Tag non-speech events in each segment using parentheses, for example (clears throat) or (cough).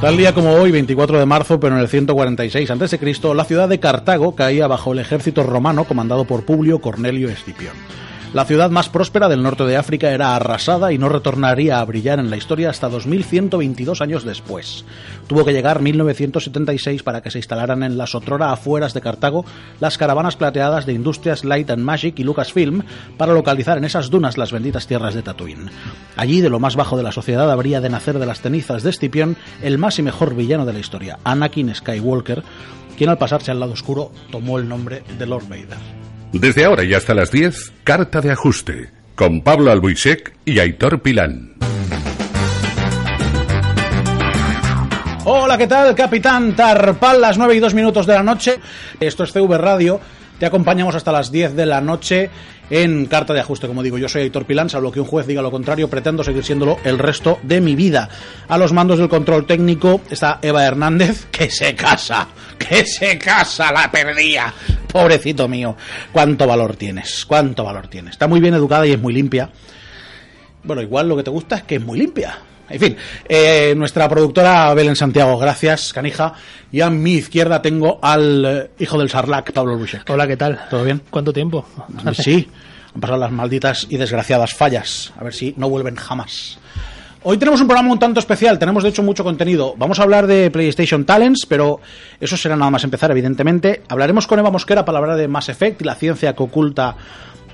Tal día como hoy, 24 de marzo, pero en el 146 a.C., la ciudad de Cartago caía bajo el ejército romano comandado por Publio Cornelio Escipión. La ciudad más próspera del norte de África era arrasada y no retornaría a brillar en la historia hasta 2122 años después. Tuvo que llegar 1976 para que se instalaran en la Sotrora afueras de Cartago las caravanas plateadas de Industrias Light and Magic y Lucasfilm para localizar en esas dunas las benditas tierras de Tatooine. Allí, de lo más bajo de la sociedad, habría de nacer de las cenizas de Escipión el más y mejor villano de la historia, Anakin Skywalker, quien al pasarse al lado oscuro tomó el nombre de Lord Vader. Desde ahora y hasta las 10, Carta de Ajuste, con Pablo Albuisek y Aitor Pilán. Hola, ¿qué tal? Capitán Tarpal, las 9 y 2 minutos de la noche. Esto es CV Radio. Te acompañamos hasta las 10 de la noche en Carta de Ajuste. Como digo, yo soy Aitor Pilán, salvo que un juez diga lo contrario, pretendo seguir siéndolo el resto de mi vida. A los mandos del control técnico está Eva Hernández, que se casa, que se casa, la perdía. Pobrecito mío, cuánto valor tienes, cuánto valor tienes. Está muy bien educada y es muy limpia. Bueno, igual lo que te gusta es que es muy limpia. En fin, eh, nuestra productora Belén Santiago, gracias, canija. Y a mi izquierda tengo al eh, hijo del Sarlac, Pablo Luchek. Hola, ¿qué tal? ¿Todo bien? ¿Cuánto tiempo? Sí, han pasado las malditas y desgraciadas fallas. A ver si no vuelven jamás. Hoy tenemos un programa un tanto especial, tenemos de hecho mucho contenido. Vamos a hablar de PlayStation Talents, pero eso será nada más empezar, evidentemente. Hablaremos con Eva Mosquera para hablar de Mass Effect y la ciencia que oculta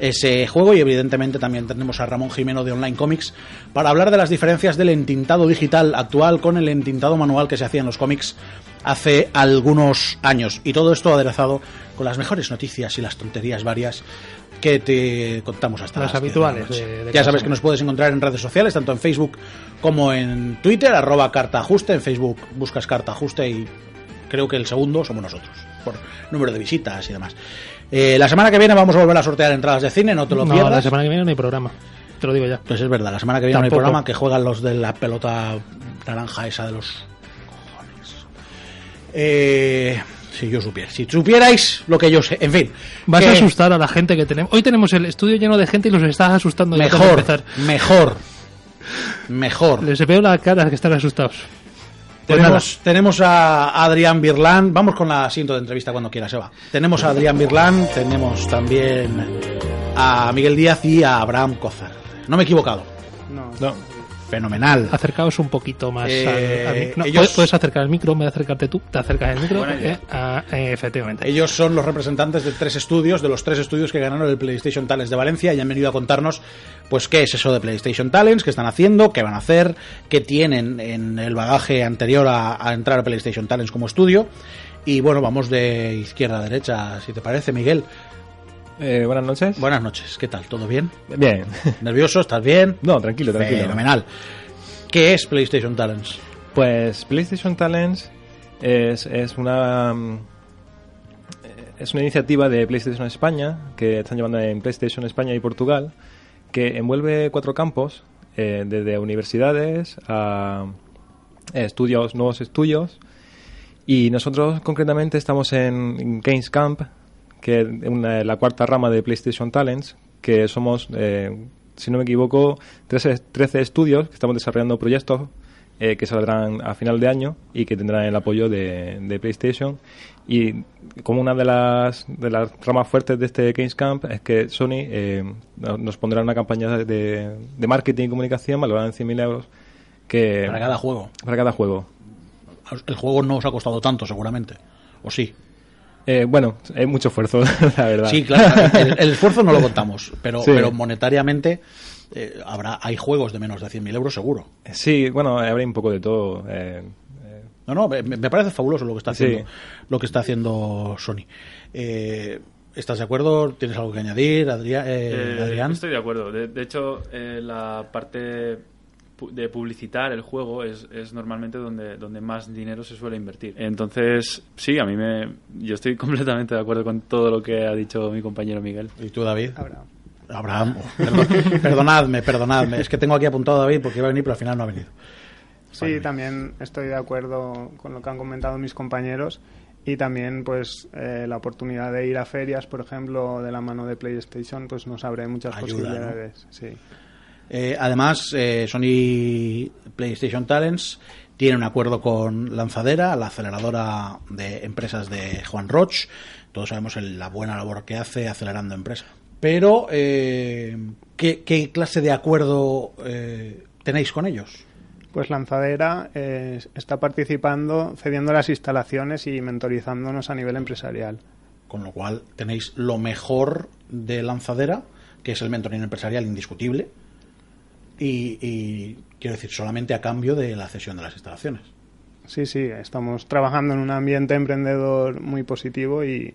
ese juego y evidentemente también tenemos a Ramón Jimeno de Online Comics para hablar de las diferencias del entintado digital actual con el entintado manual que se hacía en los cómics hace algunos años. Y todo esto aderezado con las mejores noticias y las tonterías varias que te contamos hasta Las las 10 habituales de de- ya sabes que nos puedes encontrar en redes sociales, tanto en Facebook como en Twitter, arroba carta ajuste. En Facebook buscas carta ajuste y creo que el segundo somos nosotros, por número de visitas y demás. Eh, la semana que viene vamos a volver a sortear entradas de cine, no te lo No, pierdas. la semana que viene no hay programa. Te lo digo ya. Pues es verdad, la semana que viene no hay Tampoco. programa que juegan los de la pelota naranja esa de los cojones. Eh, si yo supiera, si supierais lo que yo sé, en fin. Vas que a asustar a la gente que tenemos. Hoy tenemos el estudio lleno de gente y los estás asustando. Mejor, mejor, mejor. Les veo la cara que están asustados. Pues Tenemos, tenemos a Adrián Birlán. Vamos con la siguiente de entrevista cuando quieras, Eva. Tenemos a Adrián Birlán, tenemos también a Miguel Díaz y a Abraham Cozar. No me he equivocado. No. Fenomenal. Acercaos un poquito más Eh, al, al mic- no, ellos- puedes, puedes acercar el micro de acercarte tú. Te acercas el micro. eh, ah, eh, efectivamente. Ellos son los representantes de tres estudios, de los tres estudios que ganaron el PlayStation Talents de Valencia y han venido a contarnos pues qué es eso de PlayStation Talents, qué están haciendo, qué van a hacer, qué tienen en el bagaje anterior a, a entrar a PlayStation Talents como estudio. Y bueno, vamos de izquierda a derecha, si te parece, Miguel. Eh, buenas noches. Buenas noches, ¿qué tal? ¿Todo bien? Bien. (laughs) ¿Nervioso? ¿Estás bien? No, tranquilo, tranquilo. Fenomenal. ¿Qué es PlayStation Talents? Pues PlayStation Talents es, es una mm, es una iniciativa de PlayStation España que están llevando en PlayStation España y Portugal que envuelve cuatro campos eh, desde universidades a eh, estudios nuevos estudios y nosotros concretamente estamos en Games Camp que es una- la cuarta rama de PlayStation Talents que somos eh, si no me equivoco 13, 13 estudios que estamos desarrollando proyectos eh, que saldrán a final de año y que tendrán el apoyo de, de PlayStation. Y como una de las, de las ramas fuertes de este Games Camp es que Sony eh, no- nos pondrá una campaña de, de marketing y comunicación valorada en 100.000 euros que, Para cada juego. para cada juego. El juego no os ha costado tanto, seguramente. ¿O sí? Eh, bueno, es mucho esfuerzo, (laughs) la verdad. Sí, claro. El, el (laughs) esfuerzo no lo contamos, pero, Sí. pero monetariamente eh, habrá hay juegos de menos de 100.000 euros seguro. Sí, bueno, habrá un poco de todo. eh, eh, No, no, me, me parece fabuloso lo que está haciendo, Sí. lo que está haciendo Sony. Eh, ¿Estás de acuerdo? ¿Tienes algo que añadir, Adrián? Eh, Adrián? Estoy de acuerdo. De, de hecho, eh, la parte de publicitar el juego es, es normalmente donde, donde más dinero se suele invertir. Entonces, sí, a mí me... Yo estoy (laughs) completamente de acuerdo con todo lo que ha dicho mi compañero Miguel. ¿Y tú, David? Abraham. Abraham. oh, perdón- (laughs) perdonadme, perdonadme. Es que tengo aquí apuntado a David porque iba a venir, pero al final no ha venido. Sí, Vale. también estoy de acuerdo con lo que han comentado mis compañeros y también pues eh, la oportunidad de ir a ferias, por ejemplo, de la mano de PlayStation, pues nos abre muchas Ayuda, posibilidades. Sí. Eh, además, eh, Sony PlayStation Talents tiene un acuerdo con Lanzadera, la aceleradora de empresas de Juan Roch. Todos sabemos el- la buena labor que hace acelerando empresas. Pero, eh, ¿qué, qué clase de acuerdo tenéis con ellos? Pues Lanzadera está participando, cediendo las instalaciones y mentorizándonos a nivel empresarial. Con lo cual, tenéis lo mejor de Lanzadera, que es el mentoring empresarial indiscutible. Y, y quiero decir, solamente a cambio de la cesión de las instalaciones. Sí, sí, estamos trabajando en un ambiente emprendedor muy positivo y,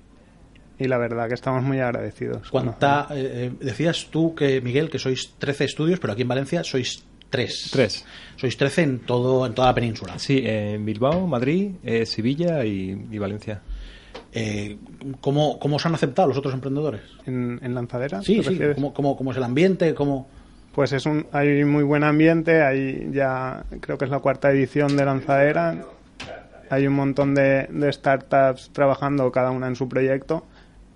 y la verdad que estamos muy agradecidos. ¿Cuánta, eh, eh, decías tú que, Miguel, que sois 13 estudios, pero aquí en Valencia sois 3. Tres. Sois 13 en, todo, en toda la península. Sí, en Bilbao, Madrid, eh, Sevilla y, y Valencia. Eh, ¿cómo, ¿Cómo os han aceptado los otros emprendedores? ¿En, en Lanzadera? Sí, ¿te sí. cómo, cómo es el ambiente? ¿Cómo... Pues es un, hay muy buen ambiente, hay ya creo que es la cuarta edición de Lanzadera, hay un montón de, de startups trabajando cada una en su proyecto,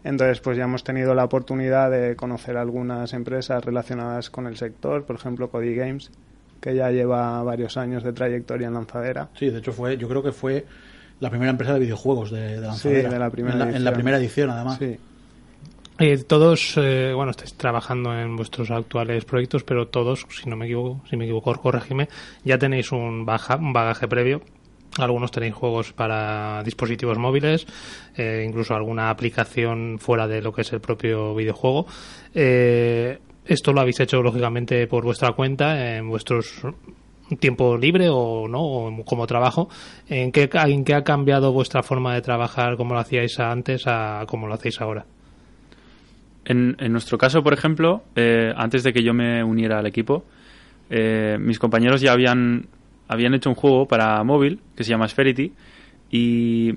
entonces pues ya hemos tenido la oportunidad de conocer algunas empresas relacionadas con el sector, por ejemplo Cody Games, que ya lleva varios años de trayectoria en Lanzadera. Sí, de hecho fue, yo creo que fue la primera empresa de videojuegos de, de Lanzadera. de la primera en, la, en la primera edición, además. Sí. Eh, todos, eh, bueno, estáis trabajando en vuestros actuales proyectos, pero todos, si no me equivoco, si me equivoco, corregime, ya tenéis un, baja, un bagaje previo. Algunos tenéis juegos para dispositivos móviles, eh, incluso alguna aplicación fuera de lo que es el propio videojuego. Eh, esto lo habéis hecho lógicamente por vuestra cuenta, en vuestros tiempo libre o no, o como trabajo. ¿En qué, ¿En qué ha cambiado vuestra forma de trabajar, como lo hacíais antes, a como lo hacéis ahora? En, nuestro caso, por ejemplo, eh, antes de que yo me uniera al equipo, eh, mis compañeros ya habían, habían hecho un juego para móvil que se llama Spherity y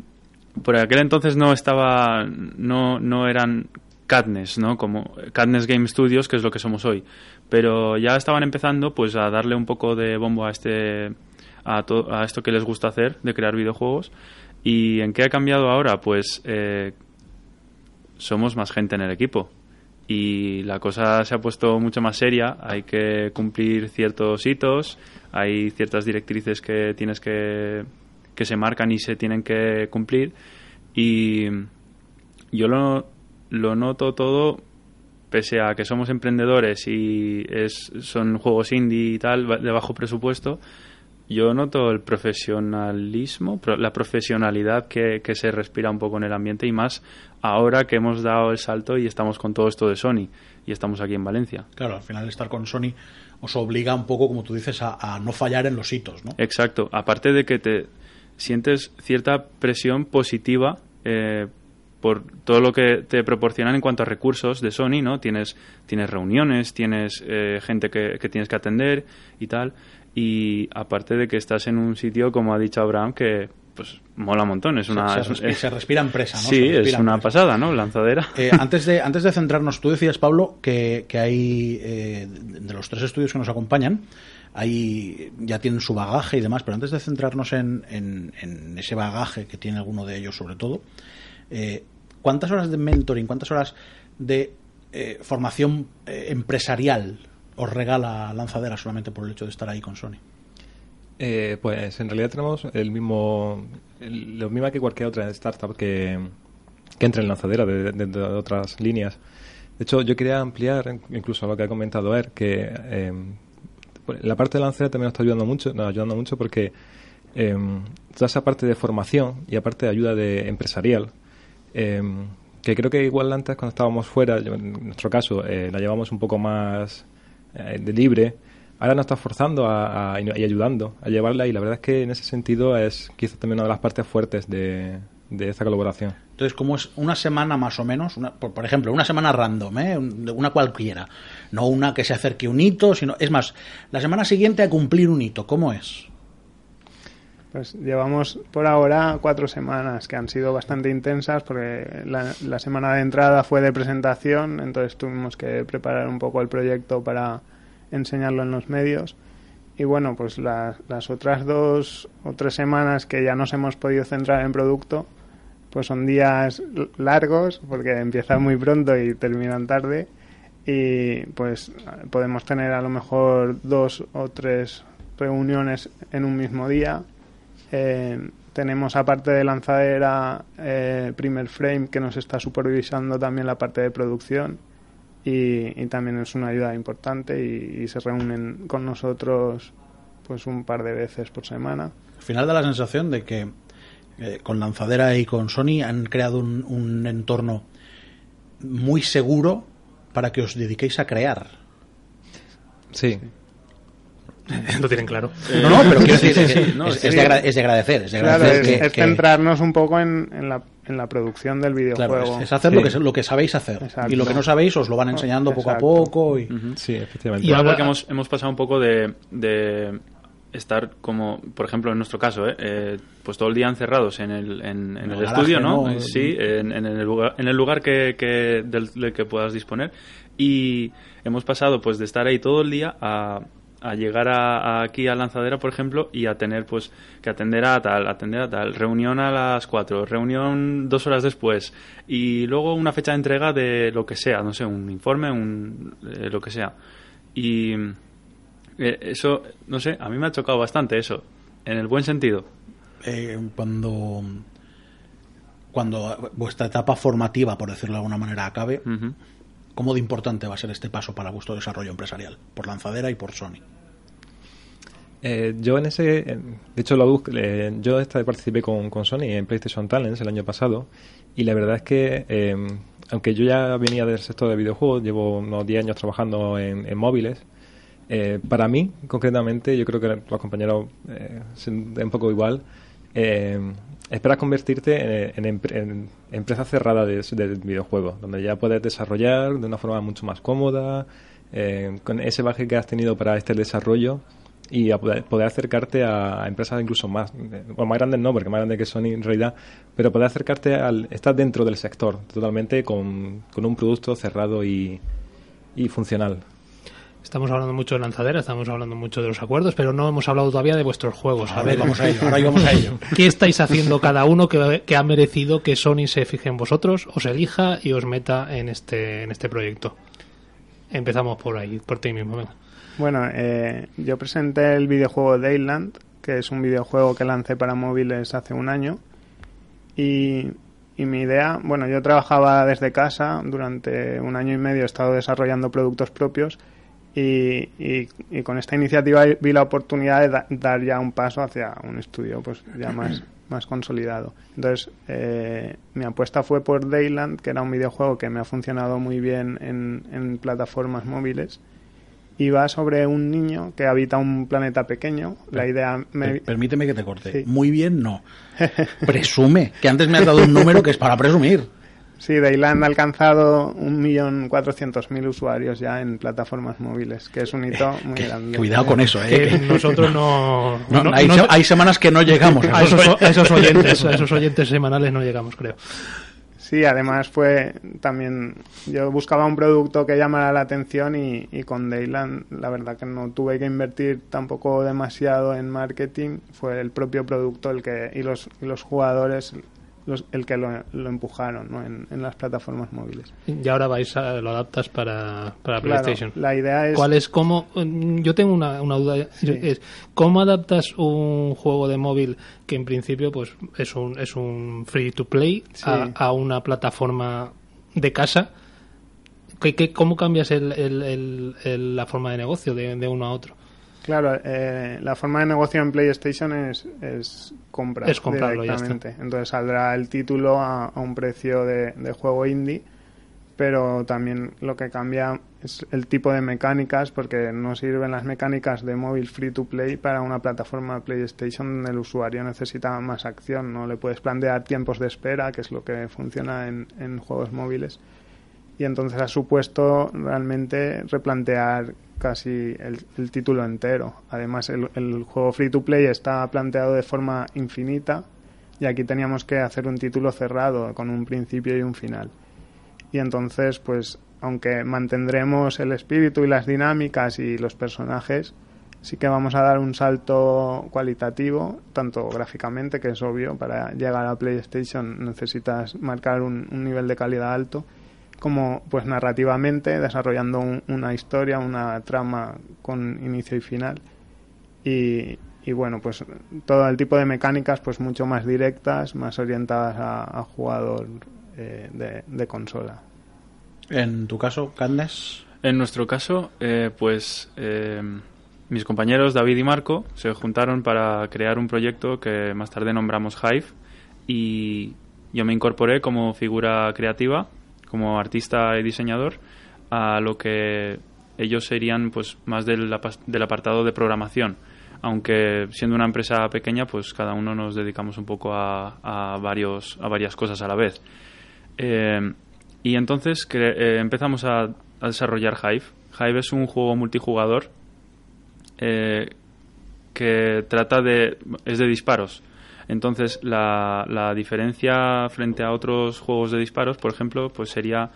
por aquel entonces no estaba, no, no eran Cadnes, ¿no? Como Cadnes Game Studios, que es lo que somos hoy. Pero ya estaban empezando pues a darle un poco de bombo a este a, to- a esto que les gusta hacer, de crear videojuegos. ¿Y en qué ha cambiado ahora? Pues eh, somos más gente en el equipo y la cosa se ha puesto mucho más seria. Hay que cumplir ciertos hitos, hay ciertas directrices que tienes que que se marcan y se tienen que cumplir y yo lo, lo noto todo pese a que somos emprendedores y es, son juegos indie y tal de bajo presupuesto yo noto el profesionalismo, pro- la profesionalidad que, que se respira un poco en el ambiente y más ahora que hemos dado el salto y estamos con todo esto de Sony y estamos aquí en Valencia. Claro, al final estar con Sony os obliga un poco, como tú dices, a, a no fallar en los hitos, ¿no? Exacto. Aparte de que te sientes cierta presión positiva eh, por todo lo que te proporcionan en cuanto a recursos de Sony, ¿no? Tienes, tienes reuniones, tienes eh, gente que, que tienes que atender y tal. Y aparte de que estás en un sitio, como ha dicho Abraham, que pues mola un montón. Es una, se, es- respira, es- se respira empresa, ¿no? sí, es una empresa. pasada, ¿no? Lanzadera. Eh, antes, de, antes de centrarnos, tú decías, Pablo, que, que hay, eh, de de los tres estudios que nos acompañan, hay, ya tienen su bagaje y demás, pero antes de centrarnos en, en- en ese bagaje que tiene alguno de ellos sobre todo, eh, ¿cuántas horas de mentoring, cuántas horas de eh, formación eh, empresarial os regala Lanzadera solamente por el hecho de estar ahí con Sony? Eh, pues en realidad tenemos el mismo, lo mismo que cualquier otra startup que, entre en lanzadera de, de- otras líneas. De hecho, yo quería ampliar incluso lo que ha comentado Er, que eh, pues, la parte de lanzadera también nos está ayudando mucho, ayudando mucho porque eh, toda esa parte de formación y aparte de ayuda de empresarial, eh, que creo que igual antes cuando estábamos fuera, en nuestro caso, eh, la llevamos un poco más eh, de libre, ahora nos está forzando a, y ayudando a llevarla y la verdad es que en ese sentido es quizás también una de las partes fuertes de, de esta colaboración. Entonces, como es una semana más o menos, una- por, ejemplo, una semana random, ¿eh? Un- una cualquiera, no una que se acerque un hito, sino, es más, la semana siguiente a cumplir un hito, ¿cómo es? Pues llevamos por ahora cuatro semanas que han sido bastante intensas porque la, semana de entrada fue de presentación, entonces tuvimos que preparar un poco el proyecto para enseñarlo en los medios. Y bueno, pues la- las otras dos o tres semanas que ya nos hemos podido centrar en producto, pues son días largos porque empiezan muy pronto y terminan tarde y pues podemos tener a lo mejor dos o tres reuniones en un mismo día. Eh, tenemos aparte de lanzadera eh, Primer Frame que nos está supervisando también la parte de producción y, y también es una ayuda importante y, y se reúnen con nosotros pues un par de veces por semana. Al final da la sensación de que eh, con Lanzadera y con Sony han creado un, un entorno muy seguro para que os dediquéis a crear. Sí, (laughs) Lo tienen claro. No, no, pero quiero decir, sí, es, no, es- sí. es de agra- es de agradecer, es de Claro, agradecer es, que- es que- centrarnos un poco en, en la, en la producción del claro, videojuego. es, es hacer Sí. lo, que, lo que sabéis hacer. Exacto. Y lo que no sabéis os lo van enseñando poco a poco. Y... sí, efectivamente. Y ahora- porque hemos, hemos pasado un poco de, de estar como, por ejemplo, en nuestro caso, ¿eh? Eh, pues todo el día encerrados en el, en, el, el estudio, ¿no? ¿no? Eh, Sí, en, en el lugar, en el lugar que, que- del, del que puedas disponer. Y hemos pasado pues de estar ahí todo el día a, a llegar a, a aquí a Lanzadera, por ejemplo, y a tener pues que atender a tal, atender a tal, reunión a las 4, reunión dos horas después y luego una fecha de entrega de lo que sea, no sé, un informe, un, eh, lo que sea. Y eh, eso, no sé, a mí me ha chocado bastante eso, en el buen sentido. eh, cuando cuando vuestra etapa formativa, por decirlo de alguna manera, acabe. ¿cómo de importante va a ser este paso para vuestro desarrollo empresarial? Por Lanzadera y por Sony. Eh, yo en ese, de hecho, lo bus- eh, yo esta participé con, con Sony en PlayStation Talents el año pasado y la verdad es que, eh, aunque yo ya venía del sector de videojuegos, llevo unos 10 años trabajando en, móviles, eh, para mí, concretamente, yo creo que los compañeros eh, es un un poco igual, eh, esperas convertirte en empresa cerrada de, de videojuegos, donde ya puedes desarrollar de una forma mucho más cómoda, eh, con ese baje que has tenido para este desarrollo y a poder, poder acercarte a, empresas incluso más, bueno, más grandes no, porque más grandes que Sony en realidad, pero poder acercarte al, estar dentro del sector totalmente con, con un producto cerrado y, y funcional. Estamos hablando mucho de lanzadera, estamos hablando mucho de los acuerdos, pero no hemos hablado todavía de vuestros juegos. A ver, vamos a ello, ahora vamos a ello. (laughs) ¿Qué estáis haciendo cada uno que, que ha merecido que Sony se fije en vosotros, os elija y os meta en este, en este proyecto? Empezamos por ahí, por ti mismo. venga. Bueno, eh, yo presenté el videojuego Dayland, que es un videojuego que lancé para móviles hace un año. Y, y mi idea, bueno, yo trabajaba desde casa, durante un año y medio he estado desarrollando productos propios y, y- y con esta iniciativa vi la oportunidad de da- dar ya un paso hacia un estudio pues ya más, (clears throat) más consolidado. Entonces, eh, mi apuesta fue por Dayland, que era un videojuego que me ha funcionado muy bien en, en plataformas móviles y va sobre un niño que habita un planeta pequeño. La idea me... Per- Permíteme que te corte. Sí. Muy bien, no. (laughs) Presume, que antes me has dado un número que es para presumir. Sí, Dayland ha alcanzado 1.400.000 usuarios ya en plataformas móviles, que es un hito muy Que- grande. cuidado con eso, Que ¿eh? nosotros no... (laughs) No, no- hay, no- hay semanas que no llegamos. (laughs) a, esos, a esos oyentes, a esos oyentes semanales no llegamos, creo. Sí, además fue también... Yo buscaba un producto que llamara la atención y, con Dayland la verdad que no tuve que invertir tampoco demasiado en marketing. Fue el propio producto el que y los, y los jugadores los, el que lo, lo empujaron ¿no? en, en las plataformas móviles. Y ahora vais a, lo adaptas para, para Claro, PlayStation. la idea es... ¿Cuál es cómo? mm, Yo tengo una, una duda. Sí. Es, ¿Cómo adaptas un juego de móvil que en principio pues es un, es un free to play Sí. a, a una plataforma de casa? ¿Qué, qué- cómo cambias el, el- el- el- la forma de negocio de, de uno a otro? Claro, eh, la forma de negocio en PlayStation es, es compra Es comprarlo, ya directamente. Entonces saldrá el título a, a un precio de, de juego indie, pero también lo que cambia es el tipo de mecánicas porque no sirven las mecánicas de móvil free to play para una plataforma PlayStation donde el usuario necesita más acción, no le puedes plantear tiempos de espera, que es lo que funciona en, en juegos móviles. Y entonces ha supuesto realmente replantear casi el, título entero. Además, el, el juego free to play está planteado de forma infinita y aquí teníamos que hacer un título cerrado con un principio y un final y entonces pues aunque mantendremos el espíritu y las dinámicas y los personajes sí que vamos a dar un salto cualitativo tanto gráficamente que es obvio para llegar a PlayStation necesitas marcar un, nivel de calidad alto como pues narrativamente desarrollando una historia una trama con inicio y final y, y bueno pues todo el tipo de mecánicas pues mucho más directas más orientadas a, a jugador eh, de, consola. En tu caso, Candes. En nuestro caso, eh, pues eh, mis compañeros David y Marco se juntaron para crear un proyecto que más tarde nombramos Hive y yo me incorporé como figura creativa, como artista y diseñador a lo que ellos serían pues más del, apartado de programación aunque siendo una empresa pequeña pues cada uno nos dedicamos un poco a, a varios a varias cosas a la vez eh, y entonces eh, empezamos a, desarrollar Hive. Hive es un juego multijugador eh, que trata de... es de disparos. Entonces la, la diferencia frente a otros juegos de disparos, por ejemplo, pues sería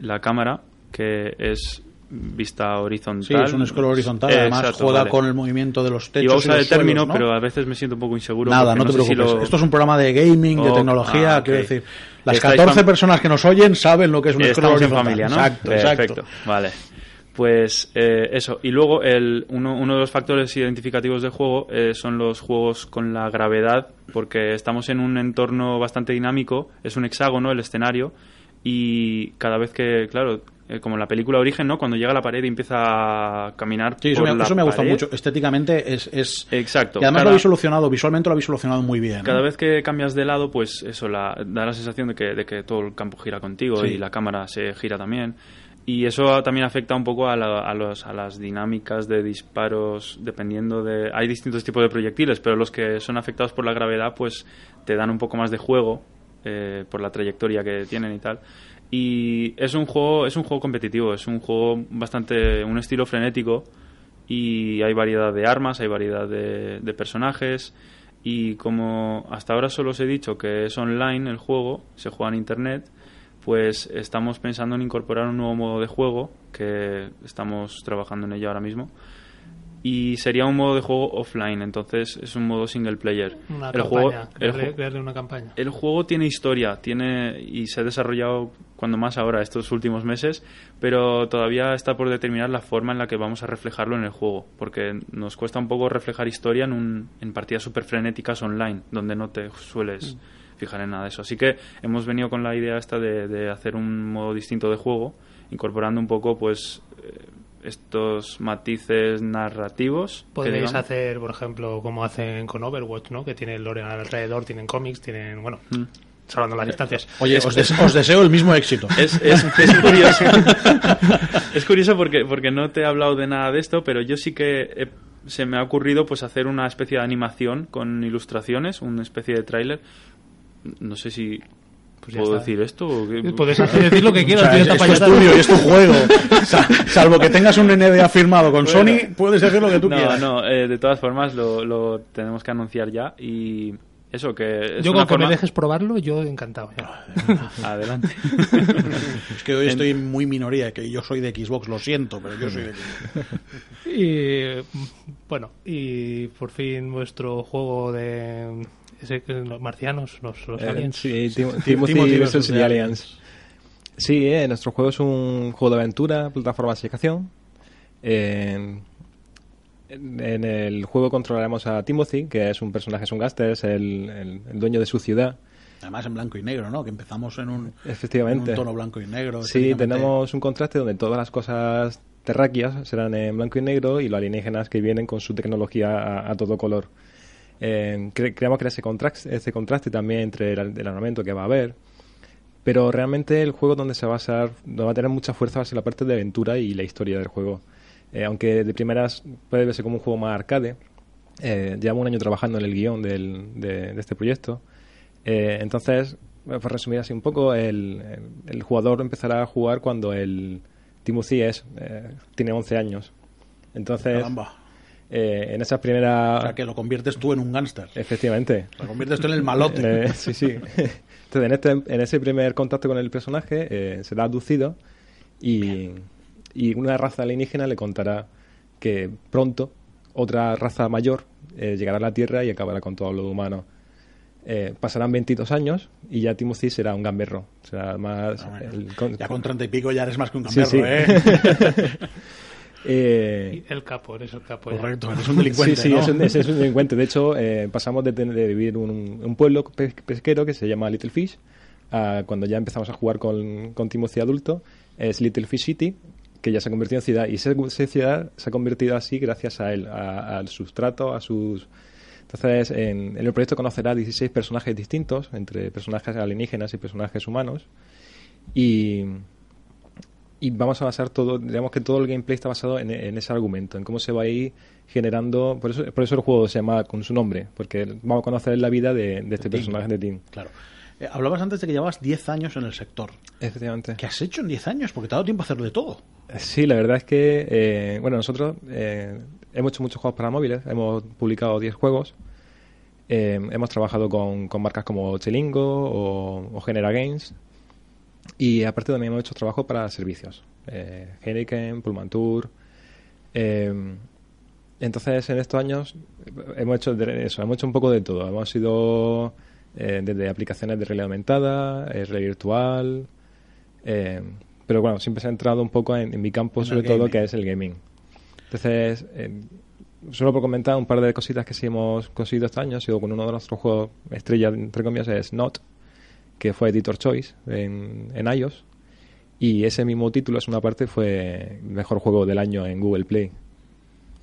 la cámara, que es vista horizontal. Sí, es un scroll horizontal, además juega con el movimiento de los techos. Iba a usar el término, pero a veces me siento un poco inseguro. Nada, no te preocupes. Esto es un programa de gaming, de oh, tecnología, ah, quiero decir. Las 14 personas que nos oyen saben lo que es un scroll horizontal. familia, ¿no? Exacto, exacto. Vale. Pues eh, eso. Y luego el, uno, uno, de los factores identificativos del juego eh, son los juegos con la gravedad, porque estamos en un entorno bastante dinámico, es un hexágono el escenario, y cada vez que, claro, eh, como en la película Origen, ¿no? Cuando llega a la pared y empieza a caminar. Sí, eso, me, eso me ha gustado mucho. Estéticamente es. es... Exacto. Y además lo habéis solucionado, visualmente lo habéis solucionado muy bien. Cada vez que cambias de lado, pues eso la, da la sensación de que, de que todo el campo gira contigo y la cámara se gira también. Y eso también afecta un poco a, a, los, a las dinámicas de disparos, dependiendo de... Hay distintos tipos de proyectiles, pero los que son afectados por la gravedad, pues te dan un poco más de juego eh, por la trayectoria que tienen y tal. Y es un juego es un juego competitivo es un juego bastante un estilo frenético y hay variedad de armas hay variedad de, de, personajes y como hasta ahora solo os he dicho que es online el juego se juega en internet pues estamos pensando en incorporar un nuevo modo de juego que estamos trabajando en ello ahora mismo y sería un modo de juego offline, entonces es un modo single player. Una el juego, crearle, una campaña. El juego tiene historia, tiene y se ha desarrollado cuando más ahora estos últimos meses, pero todavía está por determinar la forma en la que vamos a reflejarlo en el juego, porque nos cuesta un poco reflejar historia en, un, en partidas super frenéticas online, donde no te sueles mm. Fijar en nada de eso. Así que hemos venido con la idea esta de, de hacer un modo distinto de juego, incorporando un poco pues eh, estos matices narrativos. Podéis hacer, por ejemplo, como hacen con Overwatch, ¿no? Que tiene el lore alrededor, tienen cómics, tienen, bueno, mm. salvando las distancias. Oye, os, deseo el mismo éxito. (laughs) Es, es, curioso. (laughs) es curioso porque, porque no te he hablado de nada de esto, pero yo sí que se me ha ocurrido pues hacer una especie de animación con ilustraciones, una especie de tráiler. No sé si pues ¿Puedo decir esto? Puedes (laughs) decir lo que quieras. es, tu estudio y es tu juego. (laughs) Salvo que tengas un NDA firmado con Sony, puedes decir lo que tú quieras. No, no, eh, de todas formas lo, lo, tenemos que anunciar ya y eso que... yo con que me dejes probarlo, yo encantado. (laughs) Adelante. es que hoy estoy en muy minoría, que yo soy de Xbox, lo siento, pero yo soy de Xbox. y bueno, y por fin vuestro juego de los marcianos, los, los eh, aliens. Sí, (laughs) Timothy, vs. Aliens. Sí, eh, nuestro juego es un juego de aventura, plataforma de acción. en, el juego controlaremos a Timothy, que es un personaje, es un gaster, es el, dueño de su ciudad. Además en blanco y negro, ¿no? Que empezamos en un, Efectivamente. tono blanco y negro. Sí, tenemos un contraste donde todas las cosas terráqueas serán en blanco y negro y los alienígenas que vienen con su tecnología a todo color. Eh, creemos que ese contraste, también entre el, armamento que va a haber. Pero realmente el juego donde se va a basar, donde va a tener mucha fuerza va a ser la parte de aventura y la historia del juego. Eh, aunque de primeras puede verse como un juego más arcade, eh, llevamos un año trabajando en el guion del, de, este proyecto. Eh, entonces, para resumir así un poco, el, el- el jugador empezará a jugar cuando el Timothy es, eh, tiene 11 años. Caramba. Eh, en esas O primeras... sea, que lo conviertes tú en un gángster. Efectivamente. Lo conviertes tú en el malote. Eh, sí, sí. Entonces, en, este, en ese primer contacto con el personaje, eh, será abducido y, y una raza alienígena le contará que pronto otra raza mayor eh, llegará a la Tierra y acabará con todo lo humano. Eh, pasarán 22 años y ya Timothy será un gamberro. Será más. Ah, bueno. el con- Ya con treinta y pico ya eres más que un Sí, gamberro, sí. ¿eh? (laughs) Eh, El capo, eres el capo. ya. Correcto, eres un delincuente, Sí, sí, ¿no? es, un, es un delincuente. De hecho, eh, pasamos de, tener- de vivir un, un pueblo pe- pesquero que se llama Little Fish a cuando ya empezamos a jugar con, con Timothy adulto, es Little Fish City, que ya se ha convertido en ciudad. Y esa, esa ciudad se ha convertido así gracias a él, a- al sustrato, a sus... Entonces, en, en el proyecto conocerá 16 personajes distintos, entre personajes alienígenas y personajes humanos. Y, y vamos a basar todo, digamos que todo el gameplay está basado en, en ese argumento, en cómo se va a ir generando, por eso, por eso el juego se llama con su nombre, porque vamos a conocer la vida de, de este personaje de Tim. Claro. Eh, hablabas antes de que llevabas 10 años en el sector. Efectivamente. ¿Qué has hecho en 10 años? Porque te ha dado tiempo a hacerlo de todo. Sí, la verdad es que, eh, bueno, nosotros eh, hemos hecho muchos juegos para móviles, hemos publicado 10 juegos, eh, hemos trabajado con, con marcas como Chelingo o, o Genera Games, y aparte también hemos hecho trabajo para servicios, eh, Heineken, Pullman Tour. eh, entonces, en estos años hemos hecho eso, hemos hecho un poco de todo. Hemos sido eh, desde aplicaciones de realidad aumentada, eh, realidad virtual, pero bueno, siempre se ha entrado un poco en, en mi campo, En sobre todo, que es el gaming. Entonces, solo por comentar un par de cositas que sí hemos conseguido este año, ha sido con uno de nuestros juegos estrella, entre comillas, es Not, que fue Editor Choice en, en iOS. Y ese mismo título, es una parte, fue mejor juego del año en Google Play.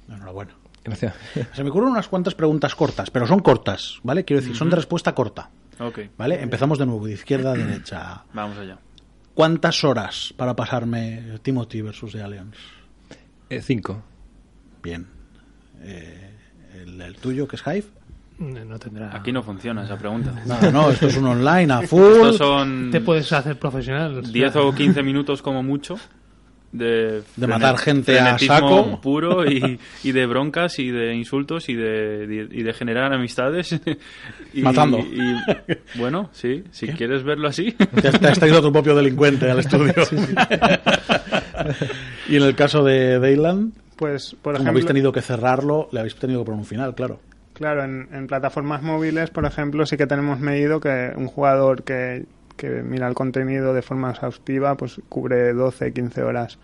Enhorabuena. Gracias. (laughs) Se me ocurren unas cuantas preguntas cortas, pero son cortas, ¿vale? Quiero decir, son de respuesta corta, Ok, ¿vale? Empezamos de nuevo, de izquierda a derecha. (clears throat) vamos allá. ¿Cuántas horas para pasarme Timothy versus The Aliens? Eh, cinco. Bien. Eh, ¿el, el tuyo, que es Hive? No tendrá. Aquí no funciona esa pregunta. (laughs) No, no, esto es un online a full. Estos son Te puedes hacer profesional. 10 o 15 minutos como mucho de, De matar gente a saco. puro y, y de broncas y de insultos y de, y de generar amistades. (laughs) Y, Matando. y, bueno, sí, si quieres verlo así. Te has traído tu propio delincuente al estudio. (laughs) y en el caso de Dayland, Pues, por ejemplo, habéis tenido que cerrarlo, le habéis tenido que poner un final, claro. Claro, en, en plataformas móviles, por ejemplo, sí que tenemos medido que un jugador que, mira el contenido de forma exhaustiva, pues cubre 12, 15 horas,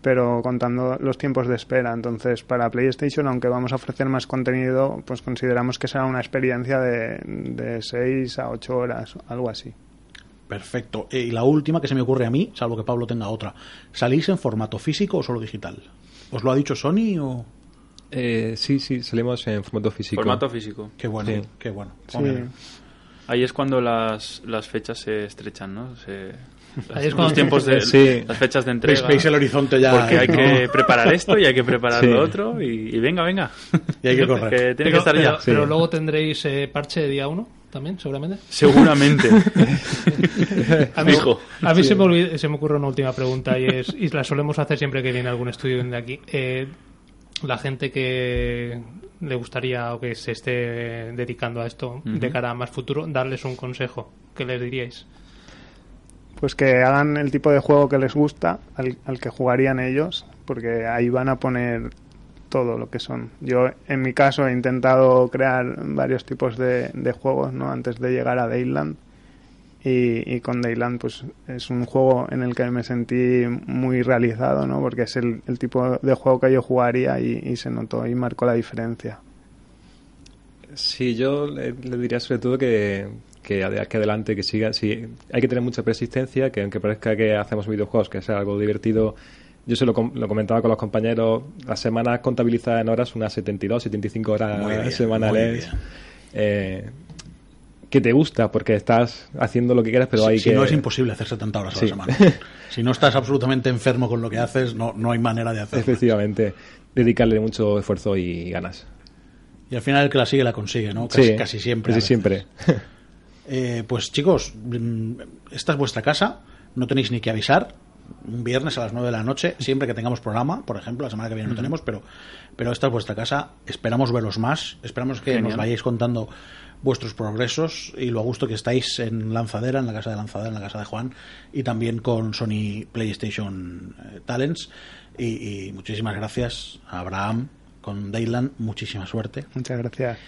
pero contando los tiempos de espera. Entonces, para PlayStation, aunque vamos a ofrecer más contenido, pues consideramos que será una experiencia de, de 6 a 8 horas, algo así. Perfecto. Eh, y la última que se me ocurre a mí, salvo que Pablo tenga otra. ¿Salís en formato físico o solo digital? ¿Os lo ha dicho Sony o...? Eh, sí, sí, salimos en formato físico. Formato físico. Qué bueno, Sí. qué bueno. Sí. Ahí es cuando las, las fechas se estrechan, ¿no? Se, Ahí es los cuando- tiempos de (laughs) Sí. las fechas de entrega. veis el horizonte ya. Porque hay que preparar esto y hay que preparar (laughs) Sí. lo otro y, y venga, venga. Y hay que correr. que tiene Pero, que estar pero- ya. pero luego tendréis eh, parche de día 1 también, seguramente. Seguramente. (laughs) A mí, a mí se, me olvid- se me ocurre una última pregunta y es y la solemos hacer siempre que viene algún estudio de aquí. Eh, la gente que le gustaría o que se esté dedicando a esto de cara a más futuro, darles un consejo. ¿Qué les diríais? Pues que hagan el tipo de juego que les gusta, al, al que jugarían ellos, porque ahí van a poner todo lo que son. Yo, en mi caso, he intentado crear varios tipos de, de juegos, ¿no? Antes de llegar a Dayland. Y, y con Dayland, pues, es un juego en el que me sentí muy realizado, ¿no? Porque es el, el tipo de juego que yo jugaría y, y se notó y marcó la diferencia. Sí, yo le, le diría sobre todo que, que, que adelante, que siga. Sí, hay que tener mucha persistencia, que aunque parezca que hacemos videojuegos, que sea algo divertido. Yo se lo, com- lo comentaba con los compañeros, las semanas contabilizadas en horas, unas 72, 75 Muy horas bien, semanales. Eh, que te gusta porque estás haciendo lo que quieras, pero Si- hay si que... no es imposible hacer 70 horas a la semana. si no estás absolutamente enfermo con lo que haces, no, no hay manera de hacerlo. Efectivamente, dedicarle mucho esfuerzo y ganas. Y al final el que la sigue la consigue, ¿no? Casi, Sí, casi siempre. Casi siempre. Eh, pues chicos, mm, esta es vuestra casa, no tenéis ni que avisar. Un viernes a las 9 de la noche, siempre que tengamos programa, por ejemplo, la semana que viene no tenemos, pero, pero esta es vuestra casa. Esperamos veros más, esperamos que nos vayáis contando vuestros progresos y lo a gusto que estáis en Lanzadera, en la casa de Lanzadera, en la casa de Juan, y también con Sony PlayStation eh, Talents. Y, y muchísimas gracias a Abraham con Dayland, muchísima suerte. Muchas gracias.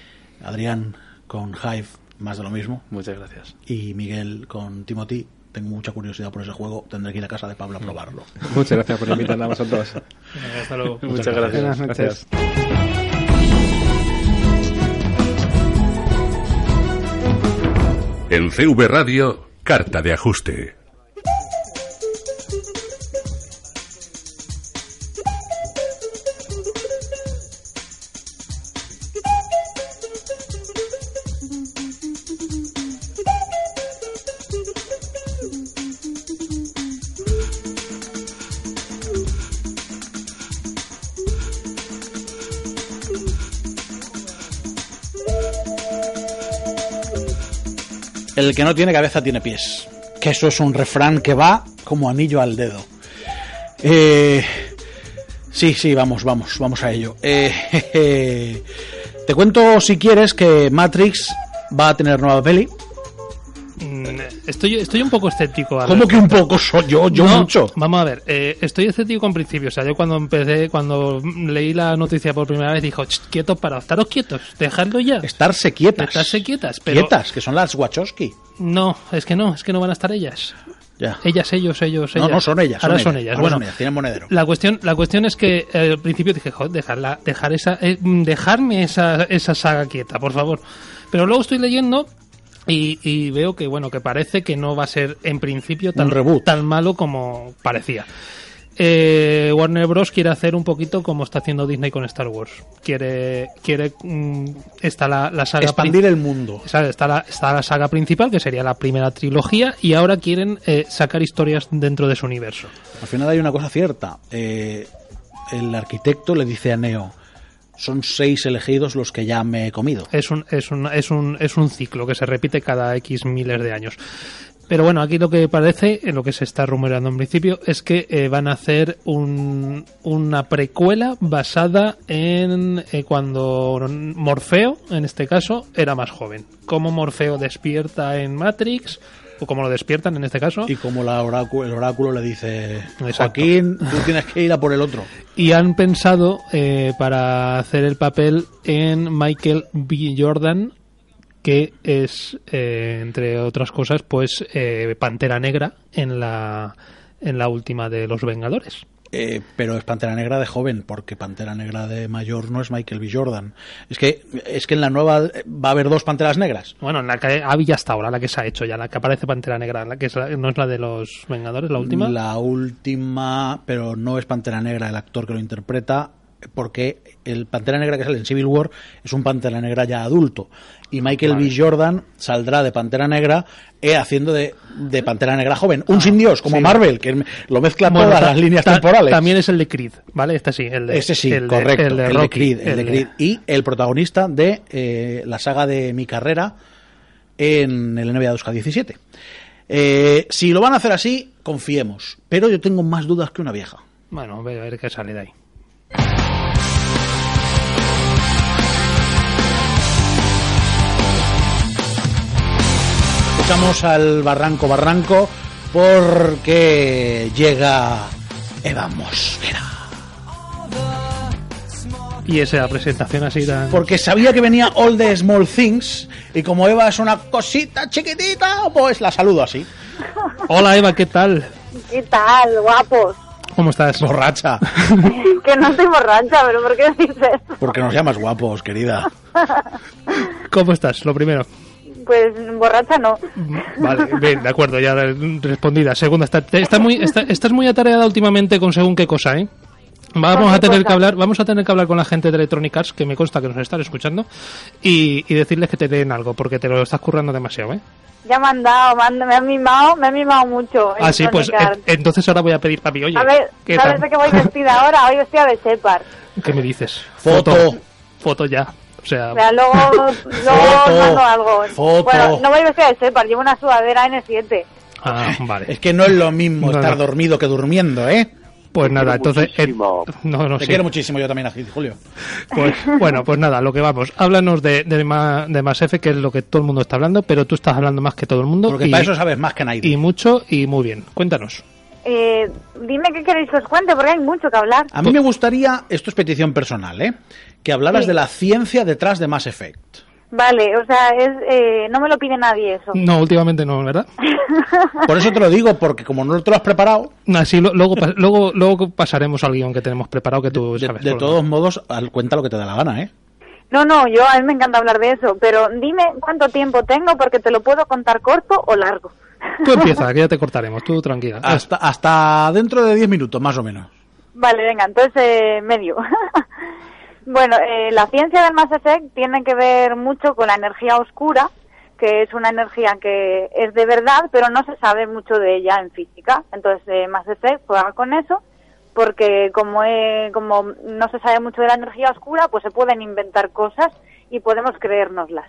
Adrián con Hive, más de lo mismo Muchas gracias. y Miguel con Timothy. Tengo mucha curiosidad por ese juego. Tendré que ir a casa de Pablo a probarlo. Muchas gracias por invitarnos a vosotros. Hasta luego. Muchas gracias. Buenas noches. Gracias. En CV Radio, Carta de Ajuste. El que no tiene cabeza tiene pies. Que eso es un refrán que va como anillo al dedo. Eh, sí, sí, vamos, vamos, vamos a ello. Eh, (laughs) te cuento, si quieres, que Matrix va a tener nueva peli. Estoy, estoy un poco escéptico. ¿Cómo que un poco soy yo? Yo No, mucho. Vamos a ver, eh, estoy escéptico en principio. O sea, yo cuando empecé, cuando leí la noticia por primera vez, dijo, "Ch, quietos, para, estaros quietos, dejadlo ya. Estarse quietas. Estarse quietas, pero- Quietas, que son las Wachowski. No, es que no, es que no van a estar ellas. Ya. Ellas, ellos, ellos, No, ellas. no, son ellas. Ahora son son ellas. Ahora Bueno, son ellas, tienen monedero. La cuestión, la cuestión es que eh, al principio dije, joder, dejarla, dejar esa, eh, dejarme esa, esa saga quieta, por favor. Pero luego estoy leyendo y, y veo que bueno, que parece que no va a ser en principio tan, malo como parecía. Eh, Warner Bros. quiere hacer un poquito como está haciendo Disney con Star Wars. Quiere, quiere mm, está la, la saga Expandir el mundo. Está la, está la saga principal, que sería la primera trilogía, y ahora quieren eh, sacar historias dentro de su universo. Al final hay una cosa cierta. Eh, el arquitecto le dice a Neo, son seis elegidos los que ya me he comido. Es un, es un, es un, es un ciclo que se repite cada X miles de años. Pero bueno, aquí lo que parece, eh, lo que se está rumoreando en principio, es que eh, van a hacer un, una precuela basada en eh, cuando Morfeo, en este caso, era más joven. Cómo Morfeo despierta en Matrix, o cómo lo despiertan en este caso. Y como la oráculo, el oráculo le dice, Exacto. Joaquín, tú tienes que ir a por el otro. Y han pensado eh, para hacer el papel en Michael B. Jordan, que es, eh, entre otras cosas, pues eh, Pantera Negra en la, en la última de Los Vengadores. Eh, pero es Pantera Negra de joven, porque Pantera Negra de mayor no es Michael B. Jordan. Es que, es que en la nueva eh, va a haber dos Panteras Negras. Bueno, en la que había hasta ahora, la que se ha hecho ya, la que aparece Pantera Negra, la que es la- no es la de Los Vengadores, la última. La última, pero no es Pantera Negra el actor que lo interpreta, porque el Pantera Negra que sale en Civil War es un Pantera Negra ya adulto. Y Michael B. Jordan saldrá de Pantera Negra eh, haciendo de, de Pantera Negra joven. Un sin Dios, como sí. Marvel, que lo mezcla Bueno, todas ta- las líneas ta- temporales. También es el de Creed, ¿vale? Este sí, el de Ese sí, el de- correcto. el de el de Rocky, Creed, el de el de- Creed. Y el protagonista de eh, la saga de mi carrera en el NBA 2K17. Eh, si lo van a hacer así, confiemos. Pero yo tengo más dudas que una vieja. Bueno, a ver, a ver qué sale de ahí. Escuchamos al Barranco Barranco porque llega Eva Mosquera. Y esa presentación así tan... Porque sabía que venía All the Small Things y como Eva es una cosita chiquitita, pues la saludo así. Hola Eva, ¿qué tal? ¿Qué tal, guapos? ¿Cómo estás? Borracha. (laughs) que no estoy borracha, pero ¿por qué dices? Porque nos llamas guapos, querida. (laughs) ¿Cómo estás? Lo primero. Pues borracha no. Vale, bien, de acuerdo, ya respondida. Segunda, está, te- está muy, está- estás muy atareada últimamente con según qué cosa, ¿eh? Vamos a tener que hablar, vamos a tener que hablar con la gente de Electronic Arts, que me consta que nos están escuchando, y, y decirles que te den algo, porque te lo estás currando demasiado, ¿eh? Ya me han dado, me, han- me han mimado, me han mimado mucho. Ah, sí, pues entonces ahora voy a pedir papi, oye, Arts. A ver, ¿qué ¿sabes tal? de qué voy vestida ahora? Voy vestida de Shepard. ¿Qué me dices? Foto. Foto ya. O sea, O sea, luego, (laughs) luego Foto. os mando algo. Foto. Bueno, no voy vestida de Shepard, llevo una sudadera N7. ah, vale. Es que no es lo mismo No, estar no. dormido que durmiendo, ¿eh? Pues nada, entonces... eh, no, no, Te sí. quiero muchísimo yo también a Julio. Pues, bueno, pues nada, lo que vamos. Háblanos de, de, Ma- de Mass Effect, que es lo que todo el mundo está hablando, pero tú estás hablando más que todo el mundo. Porque y, para eso sabes más que nadie. y mucho y muy bien. Cuéntanos. Eh, dime qué queréis que os cuente, porque hay mucho que hablar. A mí me gustaría, esto es petición personal, ¿eh? Que hablaras Sí. de la ciencia detrás de Mass Effect. Vale, o sea, es, eh, no me lo pide nadie eso. No, últimamente no, ¿verdad? (laughs) Por eso te lo digo, porque como no te lo has preparado, Así lo- luego, pa- luego, luego pasaremos al guion que tenemos preparado que tú de, sabes. todos modos, al- cuenta lo que te da la gana, ¿eh? No, no, yo a mí me encanta hablar de eso, pero dime cuánto tiempo tengo porque te lo puedo contar corto o largo. Tú empieza, que ya te cortaremos, tú tranquila. Hasta, hasta dentro de 10 minutos, más o menos. Vale, venga, entonces eh, medio. (laughs) bueno, eh, la ciencia del Mass Effect tiene que ver mucho con la energía oscura, que es una energía que es de verdad, pero no se sabe mucho de ella en física. Entonces, eh, Mass Effect juega con eso, porque como, eh, como no se sabe mucho de la energía oscura, pues se pueden inventar cosas y podemos creérnoslas.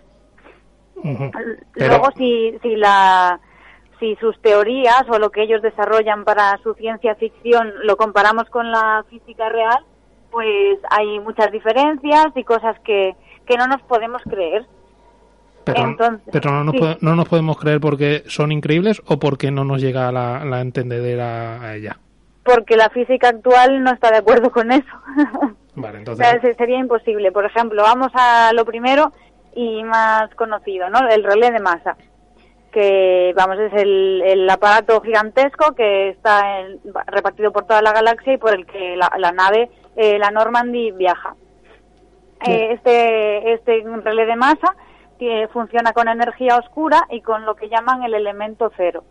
Luego, si, si, la, si sus teorías o lo que ellos desarrollan para su ciencia ficción lo comparamos con la física real, pues hay muchas diferencias y cosas que, que no nos podemos creer. Pero, entonces, pero no, nos sí. no nos podemos creer porque son increíbles o porque no nos llega la, la entendedera a ella. Porque la física actual no está de acuerdo con eso. (laughs) Vale, O entonces. sea, sería imposible. Por ejemplo, vamos a lo primero y más conocido, ¿no? El relé de masa. Que, vamos, es el, el aparato gigantesco que está en- repartido por toda la galaxia y por el que la, la nave, eh, la Normandy, viaja. Eh, este, este relé de masa que funciona con energía oscura y con lo que llaman el elemento cero.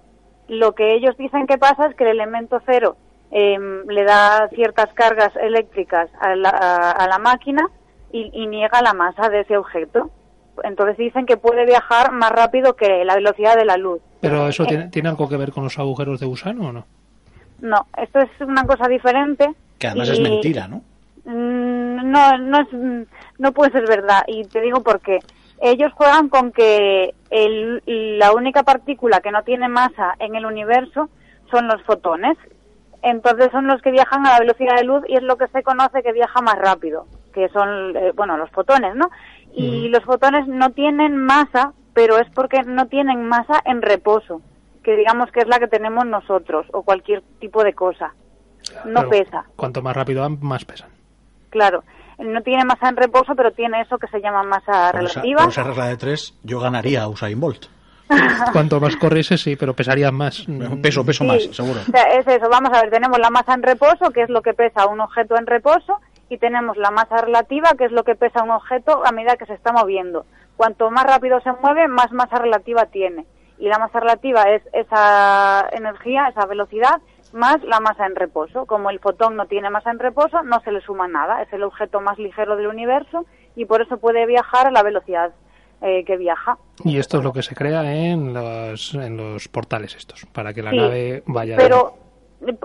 Lo que ellos dicen que pasa es que el elemento cero em, le da ciertas cargas eléctricas a la, a- a la máquina y, y niega la masa de ese objeto. Entonces dicen que puede viajar más rápido que la velocidad de la luz. Pero eso Eh, tiene, tiene algo que ver con los agujeros de gusano o no? No, esto es una cosa diferente. Que además y- es mentira, ¿no? Mm, No, no es, no puede ser verdad y te digo por qué. Ellos juegan con que el- la única partícula que no tiene masa en el universo son los fotones. Entonces son los que viajan a la velocidad de luz y es lo que se conoce que viaja más rápido, que son, eh, bueno, los fotones, ¿no? Y los fotones no tienen masa, pero es porque no tienen masa en reposo, que digamos que es la que tenemos nosotros o cualquier tipo de cosa. No Pero pesa. Cuanto más rápido van, más pesan. Claro, no tiene masa en reposo, pero tiene eso que se llama masa Por esa, relativa. por esa regla de tres, yo ganaría a Usain Bolt. (laughs) Cuanto más corriese, sí, pero pesarías más. (laughs) Peso, peso Sí, más, seguro. o sea, es eso, vamos a ver, tenemos la masa en reposo, que es lo que pesa un objeto en reposo, y tenemos la masa relativa, que es lo que pesa un objeto a medida que se está moviendo. Cuanto más rápido se mueve, más masa relativa tiene. Y la masa relativa es esa energía, esa velocidad, más la masa en reposo. Como el fotón no tiene masa en reposo, no se le suma nada. Es el objeto más ligero del universo y por eso puede viajar a la velocidad eh, que viaja. Y esto es lo que se crea en los, en los portales estos, para que la Sí, nave vaya... Pero,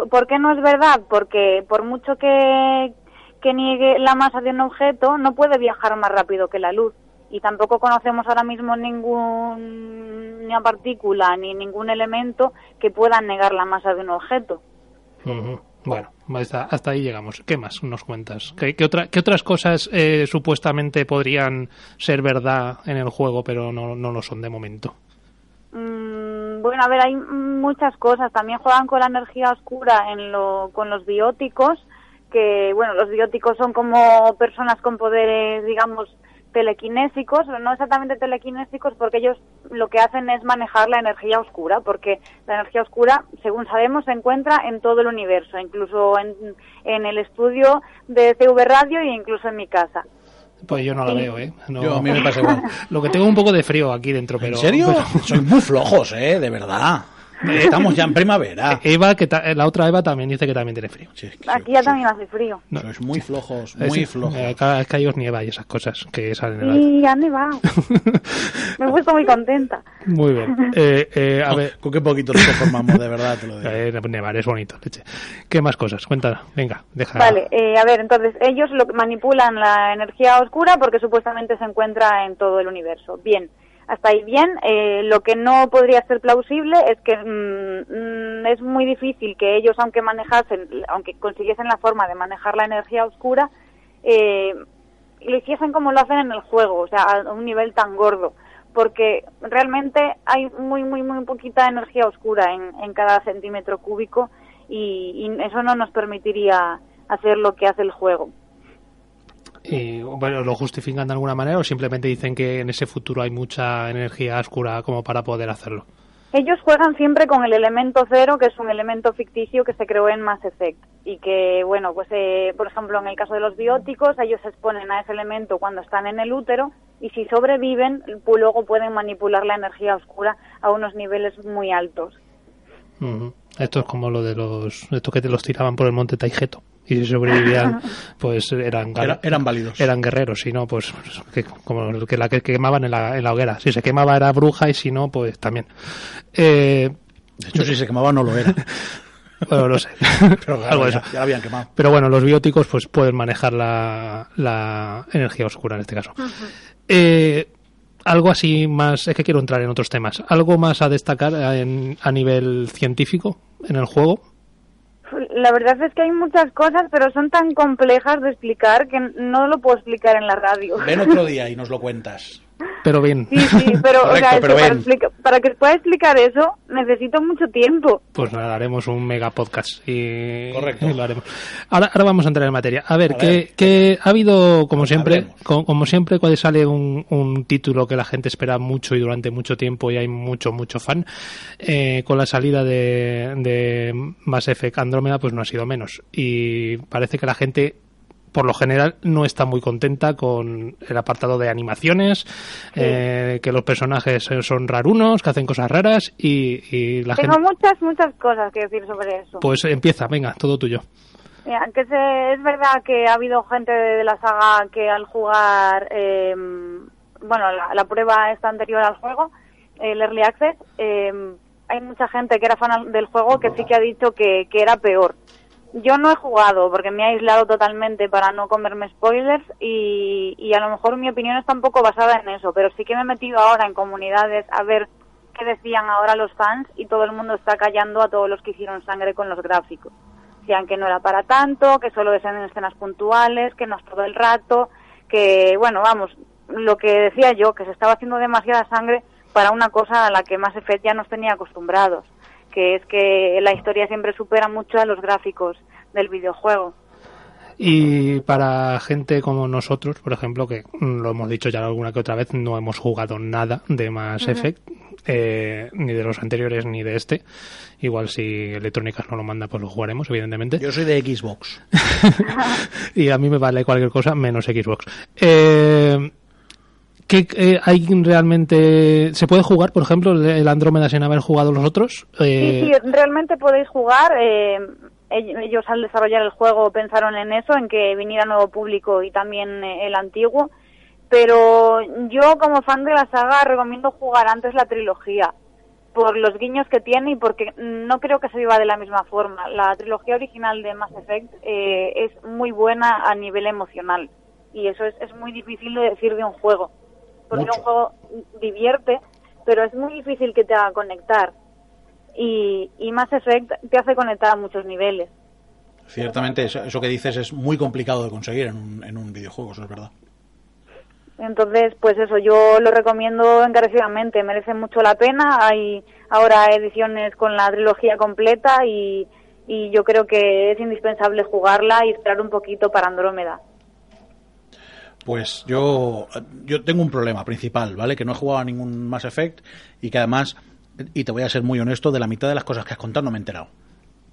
¿por qué no es verdad? Porque por mucho que, que niegue la masa de un objeto, no puede viajar más rápido que la luz. Y tampoco conocemos ahora mismo ninguna partícula ni ningún elemento que pueda negar la masa de un objeto. Bueno, hasta, hasta ahí llegamos. ¿Qué más nos cuentas? ¿Qué, qué otra- qué otras cosas eh, supuestamente podrían ser verdad en el juego, pero no, no lo son de momento? Mm, bueno, a ver, hay muchas cosas. También juegan con la energía oscura en lo, con los bióticos, que, bueno, los bióticos son como personas con poderes, digamos, telequinésicos, pero no exactamente telequinésicos, porque ellos lo que hacen es manejar la energía oscura, porque la energía oscura, según sabemos, se encuentra en todo el universo, incluso en, en el estudio de CV Radio e incluso en mi casa. Pues yo no la veo, ¿eh? No- Yo, a mí me pasa igual. (laughs) Lo que tengo un poco de frío aquí dentro, pero... ¿En serio? pero- Sois muy flojos, ¿eh? De verdad. Estamos ya en primavera. (laughs) Eva, que ta- la otra Eva también dice que también tiene frío. Sí, sí, Aquí ya sí. también hace frío. Sois muy flojos, Es- muy flojos. eh, Acá, acá os nieva y esas cosas que salen en el Y ha nevado. (laughs) Me he puesto muy contenta. Muy bien. Eh, eh, a ver, Con qué poquito nos conformamos, de verdad, te lo digo. eh, nevar es bonito, leche. ¿Qué más cosas? Cuéntanos. Venga, deja. Vale, eh, a ver, entonces ellos lo, manipulan la energía oscura porque supuestamente se encuentra en todo el universo. Bien, hasta ahí bien. Eh, lo que no podría ser plausible es que mm, mm, es muy difícil que ellos, aunque manejasen, aunque consiguiesen la forma de manejar la energía oscura, eh, lo hiciesen como lo hacen en el juego, o sea, a un nivel tan gordo. Porque realmente hay muy, muy, muy poquita energía oscura en, en cada centímetro cúbico y, y eso no nos permitiría hacer lo que hace el juego. Y, bueno, ¿Lo justifican de alguna manera o simplemente dicen que en ese futuro hay mucha energía oscura como para poder hacerlo? Ellos juegan siempre con el elemento cero, que es un elemento ficticio que se creó en Mass Effect. Y que, bueno, pues eh, por ejemplo, en el caso de los bióticos, ellos se exponen a ese elemento cuando están en el útero y si sobreviven, pues luego pueden manipular la energía oscura a unos niveles muy altos. Esto es como lo de los estos que te los tiraban por el monte Taigeto y si sobrevivían (laughs) pues eran Era- eran válidos. eran guerreros si no pues que, como el que la que quemaban en la, en la hoguera. Si se quemaba era bruja y si no pues también. Eh, De hecho, si se quemaba no lo era. (laughs) bueno no sé. (laughs) Pero claro, algo de ya, eso. ya lo habían quemado. pero bueno los bióticos pues pueden manejar la, la energía oscura en este caso. Eh, algo así más es que quiero entrar en otros temas. Algo más a destacar en- a nivel científico en el juego La verdad es que hay muchas cosas, pero son tan complejas de explicar que no lo puedo explicar en la radio. Ven otro día y nos lo cuentas. Pero bien Sí, sí, pero, o Correcto, sea, pero para, explica- para que pueda explicar eso necesito mucho tiempo. Pues nada, haremos un mega podcast y, Correcto. y (laughs) lo haremos. Ahora, ahora vamos a entrar en materia. A ver, A que, ver. que ha habido, como siempre, como siempre, cuando sale un, un título que la gente espera mucho y durante mucho tiempo y hay mucho, mucho fan, eh, con la salida de, de Mass Effect Andrómeda, pues no ha sido menos. Y parece que la gente por lo general no está muy contenta con el apartado de animaciones, eh, que los personajes son rarunos, que hacen cosas raras y, y la Tengo gente... muchas, muchas cosas que decir sobre eso. Pues empieza, venga, todo tuyo. Mira, que se- es verdad que ha habido gente de la saga que al jugar, eh, bueno, la, la prueba esta anterior al juego, el Early Access, eh, hay mucha gente que era fan del juego que sí que ha dicho que, que era peor. Yo no he jugado porque me he aislado totalmente para no comerme spoilers y, y a lo mejor mi opinión está un poco basada en eso, pero sí que me he metido ahora en comunidades a ver qué decían ahora los fans y todo el mundo está callando a todos los que hicieron sangre con los gráficos. Decían que no era para tanto, que solo es en escenas puntuales, que no es todo el rato, que, bueno, vamos, lo que decía yo, que se estaba haciendo demasiada sangre para una cosa a la que Mass Effect ya nos tenía acostumbrados, que es que la historia siempre supera mucho a los gráficos del videojuego. Y para gente como nosotros, por ejemplo, que mm, lo hemos dicho ya alguna que otra vez, no hemos jugado nada de Mass Effect, eh, ni de los anteriores ni de este. Igual si Electrónicas no lo manda, pues lo jugaremos, evidentemente. Yo soy de Xbox. (laughs) y a mí me vale cualquier cosa menos Xbox. Eh, ¿qué, eh, hay realmente se puede jugar, por ejemplo, el- Andrómeda sin haber jugado los otros? Eh, Sí, sí, realmente podéis jugar. eh, ell- ellos al desarrollar el juego pensaron en eso, en que viniera nuevo público y también eh, el antiguo. Pero yo como fan de la saga recomiendo jugar antes la trilogía por los guiños que tiene y porque no creo que se viva de la misma forma. La trilogía original de Mass Effect eh, es muy buena a nivel emocional y eso es, es muy difícil de decir de un juego. Porque Mucho. un juego divierte, pero es muy difícil que te haga conectar y, y Mass Effect te hace conectar a muchos niveles. Ciertamente, eso, eso que dices es muy complicado de conseguir en un, en un videojuego, eso es verdad. Entonces, pues eso, yo lo recomiendo encarecidamente, merece mucho la pena. Hay ahora ediciones con la trilogía completa y, y yo creo que es indispensable jugarla y esperar un poquito para Andrómeda. Pues yo, yo tengo un problema principal, ¿vale? Que no he jugado a ningún Mass Effect y que además, y te voy a ser muy honesto, de la mitad de las cosas que has contado no me he enterado.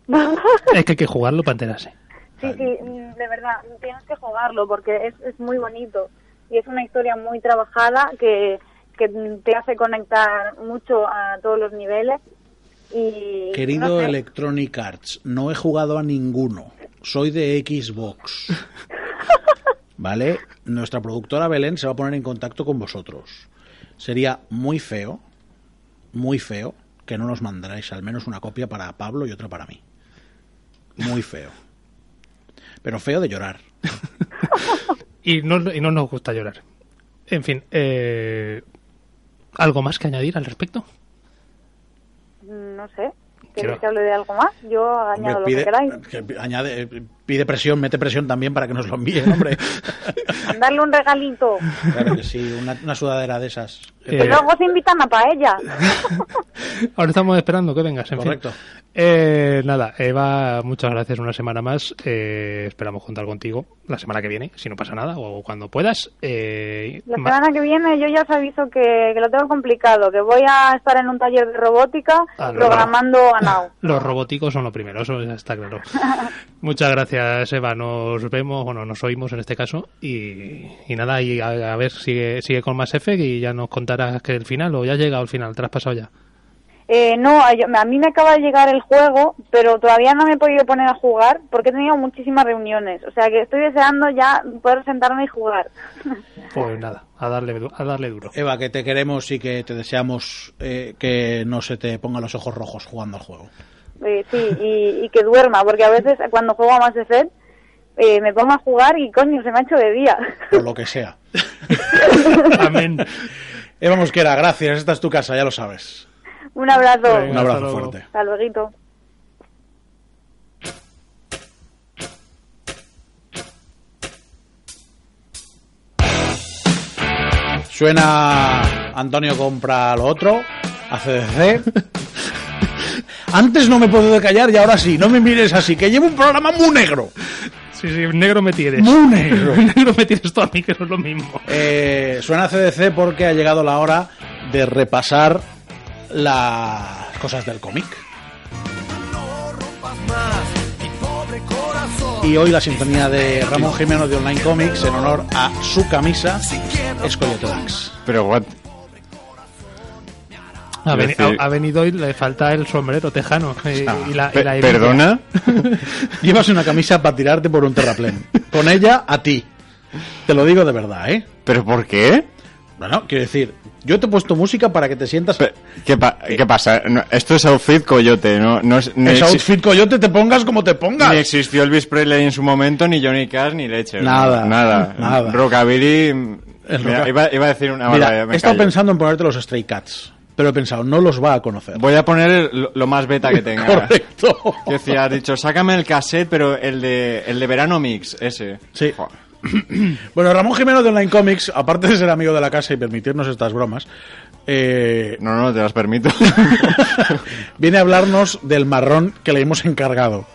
(laughs) es que hay que jugarlo para enterarse. Sí, sí, mm, de verdad, tienes que jugarlo porque es, es muy bonito y es una historia muy trabajada que, que te hace conectar mucho a todos los niveles Y, Querido no sé. Electronic Arts, no he jugado a ninguno. Soy de Xbox. (laughs) ¿Vale? Nuestra productora Belén se va a poner en contacto con vosotros. Sería muy feo, muy feo, que no nos mandarais al menos una copia para Pablo y otra para mí. Muy feo. Pero feo de llorar. (laughs) Y no, y no nos gusta llorar. En fin, eh, ¿algo más que añadir al respecto? No sé. Quiero- ¿Queréis que hable de algo más? Yo Hombre, añado lo que queráis. que añade- eh, pide presión, mete presión también para que nos lo envíen, hombre. (laughs) Darle un regalito. Claro que sí, una, una sudadera de esas. Eh, luego se invitan a paella. (laughs) Ahora estamos esperando que vengas, en fin. Correcto. Eh, nada, Eva, muchas gracias una semana más. Eh, esperamos contar contigo la semana que viene, si no pasa nada, o cuando puedas. Eh, La ma- semana que viene yo ya os aviso que, que lo tengo complicado, que voy a estar en un taller de robótica Ah, no, programando a Now. (laughs) Los robóticos son lo primero, eso está claro. Muchas gracias, Eva. Nos vemos, bueno, nos oímos en este caso. Y, y nada, y a, a ver, sigue, sigue con más Effect y ya nos contarás que el final, o ya ha llegado el final, te has pasado ya. Eh, no, a, yo- a mí me acaba de llegar el juego, pero todavía no me he podido poner a jugar porque he tenido muchísimas reuniones. O sea que estoy deseando ya poder sentarme y jugar. (laughs) Pues nada, a darle, du- a darle duro. Eva, que te queremos y que te deseamos eh, que no se te pongan los ojos rojos jugando al juego. Eh, sí, y, y que duerma, porque a veces cuando juego a Mass Effect eh, me pongo a jugar y coño, se me ha hecho de día. O lo que sea. (laughs) Amén. Eva Mosquera, gracias. Esta es tu casa, ya lo sabes. Un abrazo. Venga, Un hasta abrazo luego. fuerte. Hasta luego. Suena Antonio compra lo otro, a CDC. (laughs) Antes no me podido callar y ahora sí, no me mires así, que llevo un programa muy negro. Sí, sí, negro me tienes. Muy negro. (laughs) negro me tienes tú a mí, que no es lo mismo. Eh, suena CDC porque ha llegado la hora de repasar las cosas del cómic. Y hoy la sintonía de Ramón Jiménez de Online Comics en honor a su camisa es Coyote Dax. Pero, what? Ha, Quiero veni- decir- ha- ha venido y le falta el sombrero tejano. eh, y la, y la. ¿Perdona? (laughs) Llevas una camisa para tirarte por un terraplén. Con ella a ti. Te lo digo de verdad, ¿eh? ¿Pero por qué? Bueno, quiero decir, yo te he puesto música para que te sientas... Pe- ¿Qué, pa- qué pasa? No, esto es outfit coyote, no, no es, ni, exi- outfit coyote te pongas como te pongas. ni existió Elvis Presley en su momento, ni Johnny Cash, ni leche. Nada, Nada. nada. Rockabilly... Mira, iba, iba a decir una Mira, me he estado callo. pensando en ponerte los Stray Cats, pero he pensado, no los va a conocer. Voy a poner lo, lo más beta que tenga. Correcto. Que decía, has dicho, sácame el cassette, pero el de, el de verano mix, ese. Sí. Joder. (clears throat) Bueno, Ramón Jiménez de Online Comics, aparte de ser amigo de la casa y permitirnos estas bromas, eh, No, no, te las permito. (laughs) viene a hablarnos del marrón que le hemos encargado.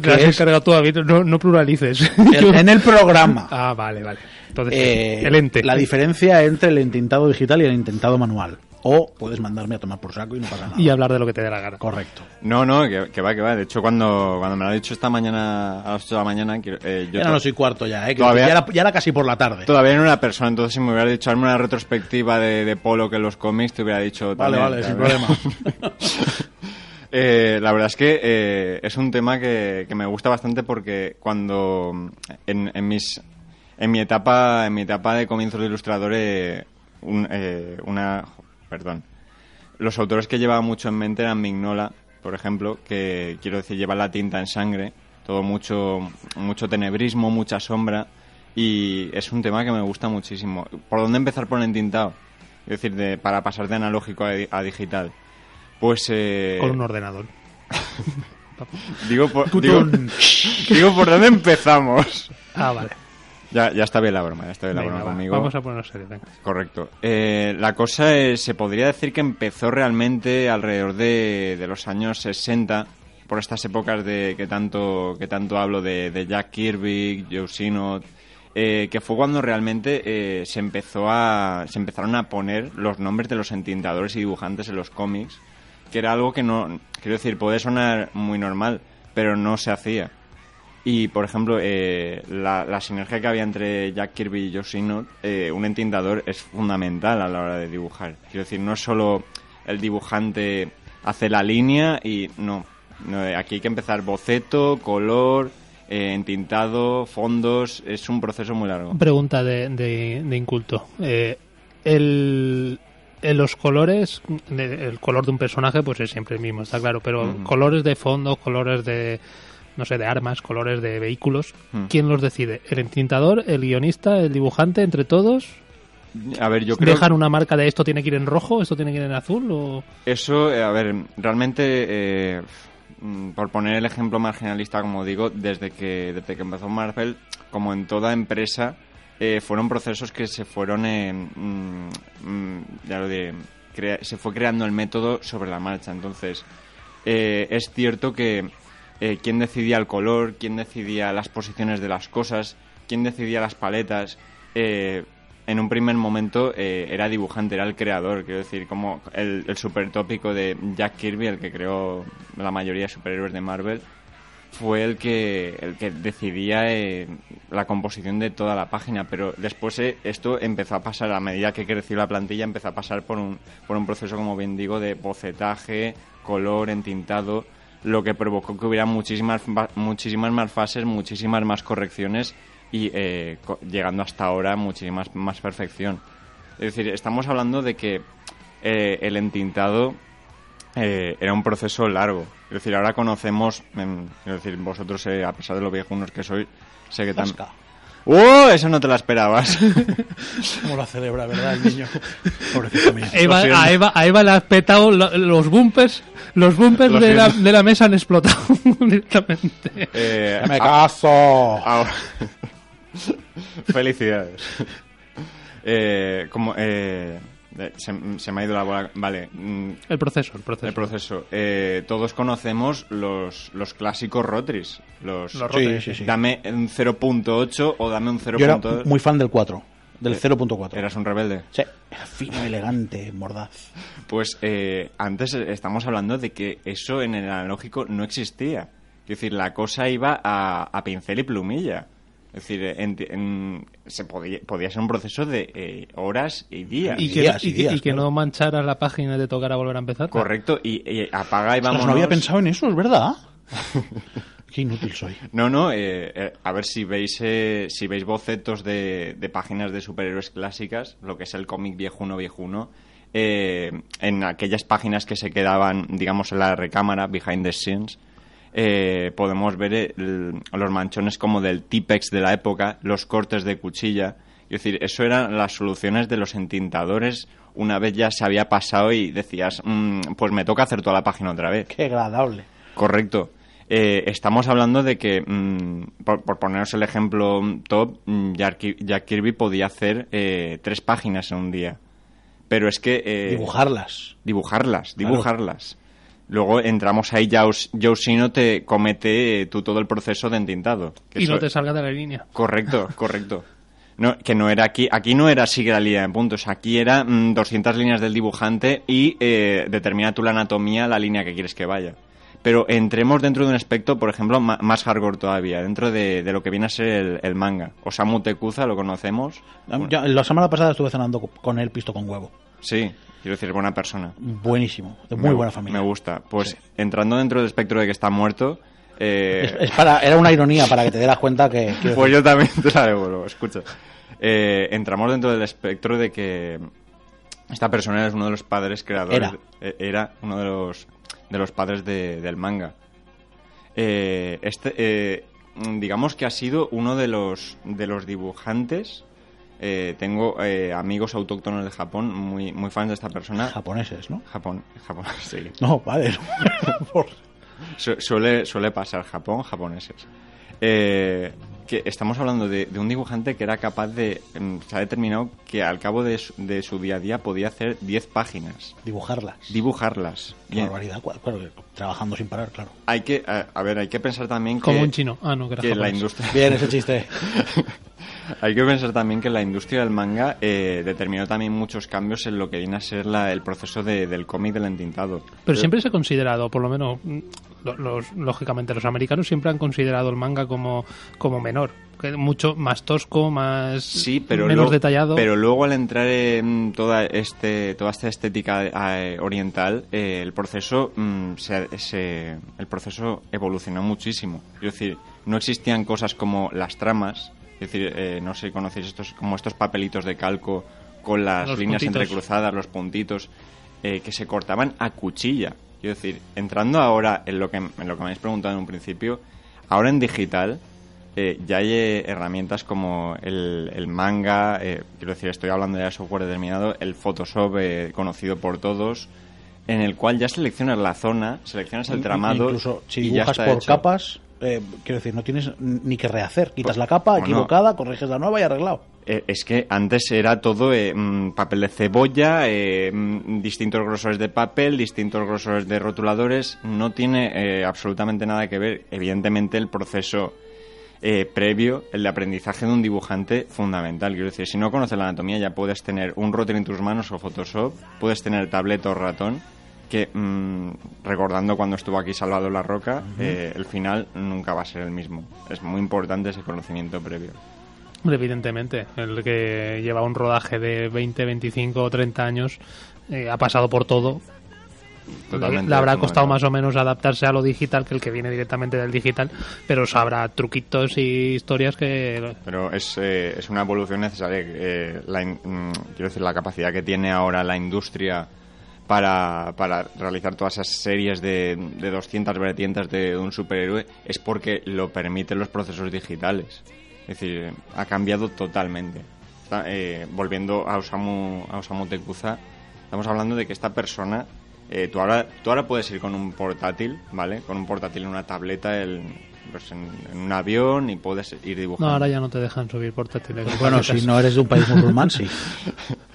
Te has encargado tú, David, no, no pluralices. (laughs) En, en el programa. (laughs) Ah, vale, vale. Entonces, Eh, el ente. La diferencia entre el entintado digital y el intentado manual. O puedes mandarme a tomar por saco y no pasa nada. Y hablar de lo que te dé la gana. Correcto. No, no, que, que va, que va. De hecho, cuando, cuando me lo ha dicho esta mañana, a las 8 de la mañana, eh, yo Ya no soy cuarto ya, ¿eh? Que Todavía- ya, era, ya era casi por la tarde. todavía no era persona, entonces si me hubiera dicho hazme una retrospectiva de, de Polo que en los cómics, te hubiera dicho... Vale, también, vale, sin problema. (laughs) Eh, la verdad es que eh, es un tema que, que me gusta bastante porque cuando en, en mis en mi etapa en mi etapa de comienzos de ilustrador eh, un- eh, una perdón los autores que llevaba mucho en mente eran Mignola por ejemplo que quiero decir lleva la tinta en sangre todo mucho mucho tenebrismo mucha sombra y es un tema que me gusta muchísimo por dónde empezar por el entintado es decir de, para pasar de analógico a, di- a digital pues eh, Con un ordenador. (laughs) Digo por, digo, digo por dónde empezamos. Ah, vale. Ya, ya está bien la broma, ya está bien la Venga, broma va, conmigo. Vamos a ponernos venga. Correcto. Eh, la cosa es, se podría decir que empezó realmente alrededor de, de los años 60, por estas épocas de que tanto, que tanto hablo de, de Jack Kirby, Joe Sinot, eh, que fue cuando realmente eh, se empezó a, se empezaron a poner los nombres de los entintadores y dibujantes en los cómics, que era algo que no, quiero decir, puede sonar muy normal, pero no se hacía. Y, por ejemplo, eh, la, la sinergia que había entre Jack Kirby y Joe Sinot, eh, un entintador es fundamental a la hora de dibujar. Quiero decir, no es solo el dibujante hace la línea y no. no, eh, aquí hay que empezar boceto, color, eh, entintado, fondos. Es un proceso muy largo. Pregunta de, de, de inculto. Eh, el, en los colores, el color de un personaje pues es siempre el mismo, está claro, pero colores de fondo, colores de, no sé, de armas, colores de vehículos, Mm. ¿quién los decide? ¿El entintador, el guionista, el dibujante, entre todos? A ver, yo creo ¿Dejan una marca de esto tiene que ir en rojo, esto tiene que ir en azul? O... Eso, eh, a ver, realmente, eh, mm, por poner el ejemplo marginalista, como digo, desde que, desde que empezó Marvel, como en toda empresa, eh, fueron procesos que se fueron, eh, mm, mm, ya lo diré, se fue creando el método sobre la marcha. Entonces, eh, es cierto que eh, quién decidía el color, quién decidía las posiciones de las cosas, quién decidía las paletas, eh, en un primer momento eh, era dibujante, era el creador, quiero decir, como el, el super tópico de Jack Kirby, el que creó la mayoría de superhéroes de Marvel, fue el que el que decidía eh, la composición de toda la página, pero después eh, esto empezó a pasar a medida que creció la plantilla, empezó a pasar por un por un proceso como bien digo de bocetaje, color, entintado, lo que provocó que hubiera muchísimas muchísimas más fases, muchísimas más correcciones y eh, llegando hasta ahora muchísimas más perfección. Es decir, estamos hablando de que eh, el entintado eh, era un proceso largo. Es decir, ahora conocemos, em, es decir, vosotros, eh, a pesar de lo viejunos que sois, sé que también... ¡Oh! Eso no te la esperabas. (laughs) ¿Cómo lo celebra, verdad, el niño? Pobrecito mío. Eva- a, Eva, a Eva le has petado lo- los bumpers, los bumpers Lo de la, de la mesa han explotado (laughs) directamente. Eh, ¡Me ah, caso! (laughs) Felicidades. Eh, como, eh, se, se me ha ido la bola. Vale. mm, El proceso, el proceso. El proceso. Eh, todos conocemos los, los clásicos Rotris. Los, Los Sí, sí, sí. Dame un 0.8 o dame un 0.2. Yo era muy fan del 4, del Eh, 0.4. Eras un rebelde. Sí, fino, elegante, mordaz. Pues eh, antes estamos hablando de que eso en el analógico no existía. Es decir, la cosa iba a, a pincel y plumilla. Es decir, en- en- se podía, podía ser un proceso de eh, horas y días. y que, días y días, y que claro. no manchara la página de tocar a volver a empezar. Correcto, y, y apaga y vamos. no había pensado en eso, es verdad. (laughs) Qué inútil soy. No, no, eh, eh, a ver si veis eh, si veis bocetos de, de páginas de superhéroes clásicas, lo que es el cómic viejuno viejuno, eh, en aquellas páginas que se quedaban, digamos, en la recámara, behind the scenes, eh, podemos ver el- los manchones como del Tipex de la época, los cortes de cuchilla. Es decir, eso eran las soluciones de los entintadores una vez ya se había pasado y decías, "Mm, pues me toca hacer toda la página otra vez. Qué agradable. Correcto. Eh, estamos hablando de que, mm, por, por poneros el ejemplo top, mm, Jack, Ki- Jack Kirby podía hacer eh, tres páginas en un día. Pero es que... eh, Dibujarlas. Dibujarlas, Claro. Luego entramos ahí, Joe Joe Sino te comete eh, tú todo el proceso de entintado. Que y no te salga de la línea. Correcto, (laughs) correcto. No, que no era aquí, aquí no era sigue la línea de puntos, aquí era mm, 200 líneas del dibujante y eh, determina tú la anatomía, la línea que quieres que vaya. Pero entremos dentro de un aspecto, por ejemplo, ma- más hardcore todavía, dentro de, de lo que viene a ser el, el manga. Osamu Tekuza, lo conocemos. Ya, la semana pasada estuve cenando con él pisto con huevo. Sí, quiero decir, buena persona. Buenísimo, de muy Me- buena familia. Me gusta. Pues entrando dentro del espectro de que está muerto, eh, Es, es para, era una ironía para que te dieras cuenta que... (laughs) Pues decir, yo también (laughs) te la devuelvo, escucha. Eh, entramos dentro del espectro de que esta persona es uno de los padres creadores. Era. eh, era uno de los, de los padres de- del manga. Eh, este, eh, digamos que ha sido uno de los, de los dibujantes. Eh, tengo eh, amigos autóctonos de Japón muy, muy fans de esta persona. Japoneses, ¿no? Japón, Japón, (laughs) sí. No, vale. (laughs) Por- Su- suele, suele pasar Japón, japoneses. Eh, que estamos hablando de, de un dibujante que era capaz de... mm, Se ha determinado que al cabo de su, de su día a día podía hacer 10 páginas. Dibujarlas. Dibujarlas. Qué barbaridad. Claro, trabajando sin parar, claro. Hay que... A, a ver, hay que pensar también que... Como un chino. Ah, no, que era que la industria... Bien, ese chiste. (laughs) Hay que pensar también que la industria del manga eh, determinó también muchos cambios en lo que viene a ser la- el proceso de- del cómic del entintado. Pero siempre se ha considerado, por lo menos, mm, lo- los, lógicamente, los americanos siempre han considerado el manga como, como menor. Mucho más tosco, más. Sí, pero menos luego, detallado. Pero luego al entrar en toda este toda esta estética eh, oriental, eh, el proceso mm, se, se- el proceso evolucionó muchísimo. Es decir, no existían cosas como las tramas. Es decir, eh, no sé si conocéis estos como estos papelitos de calco con las Los líneas puntitos. entrecruzadas, los puntitos eh, que se cortaban a cuchilla. Quiero decir, entrando ahora en lo que en lo que me habéis preguntado en un principio, ahora en digital eh, ya hay eh, herramientas como el, el manga, eh, quiero decir, estoy hablando ya de software determinado, el Photoshop eh, conocido por todos, en el cual ya seleccionas la zona, seleccionas el tramado Incluso si y ya dibujas está por hecho. capas, eh, quiero decir, no tienes ni que rehacer. Quitas la capa Bueno. equivocada, corriges la nueva y arreglado. Eh, es que antes era todo eh, mm, papel de cebolla, mm, distintos grosores de papel, distintos grosores de rotuladores. No tiene eh, absolutamente nada que ver. Evidentemente el proceso eh, previo, el de aprendizaje de un dibujante, fundamental. Quiero decir, si no conoces la anatomía ya puedes tener un router en tus manos o Photoshop, puedes tener tableta o ratón, que mm, recordando cuando estuvo aquí Salvador La Roca, eh, el final nunca va a ser el mismo. Es muy importante ese conocimiento previo. Evidentemente, el que lleva un rodaje de 20, 25 o 30 años eh, ha pasado por todo. Totalmente Le habrá costado más o menos adaptarse a lo digital que el que viene directamente del digital, pero sabrá truquitos y historias que Pero es, eh, es una evolución necesaria. eh, la mm, quiero decir, la capacidad que tiene ahora la industria para, para realizar todas esas series de, de 200 vertientes de un superhéroe es porque lo permiten los procesos digitales. Es decir, ha cambiado totalmente. Está, eh, volviendo a Osamu, a Osamu Tezuka, estamos hablando de que esta persona, eh, tú, ahora, tú ahora puedes ir con un portátil, ¿vale? Con un portátil en una tableta, el- pues en, en un avión y puedes ir dibujando. no, ahora ya no te dejan subir portátiles. Bueno, si no eres de un país musulmán, sí. (laughs)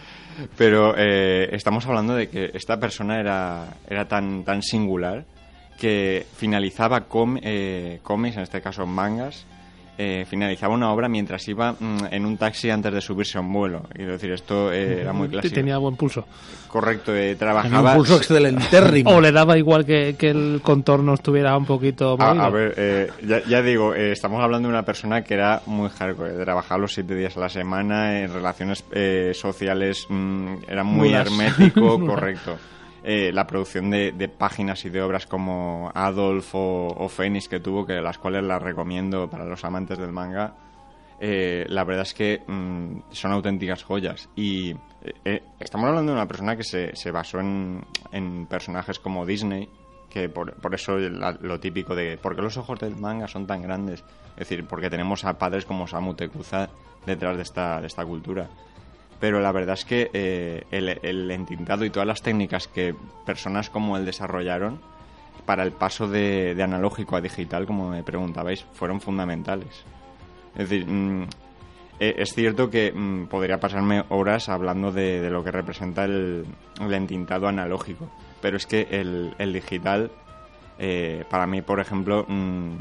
Pero eh, estamos hablando de que esta persona era, era tan, tan singular que finalizaba com- eh, cómics, en este caso mangas, eh, finalizaba una obra mientras iba mm, en un taxi antes de subirse a un vuelo. Quiero decir, esto eh, era muy clásico. Tenía buen pulso. Correcto, eh, Tenía un trabajaba... pulso excelentérrimo. (laughs) O le daba igual que, que el contorno estuviera un poquito A, movido. a ver, eh, ya, ya digo, eh, estamos hablando de una persona que era muy hardcore, trabajaba los siete días a la semana, en relaciones eh, sociales mm, era muy Nulas. hermético, (laughs) correcto. Eh, la producción de, de páginas y de obras como Adolf o, o Fénix que tuvo, que las cuales las recomiendo para los amantes del manga, eh, la verdad es que mm, son auténticas joyas. Y eh, eh, estamos hablando de una persona que se, se basó en, personajes como Disney, que por, eso lo típico de ¿por qué los ojos del manga son tan grandes? Es decir, porque tenemos a padres como Samu Tezuka detrás de esta, de esta cultura. Pero la verdad es que eh, el, el entintado y todas las técnicas que personas como él desarrollaron para el paso de, de analógico a digital, como me preguntabais, fueron fundamentales. Es decir, mm, eh, es cierto que mm, podría pasarme horas hablando de, de lo que representa el, el entintado analógico, pero es que el, el digital, eh, para mí, por ejemplo, mm,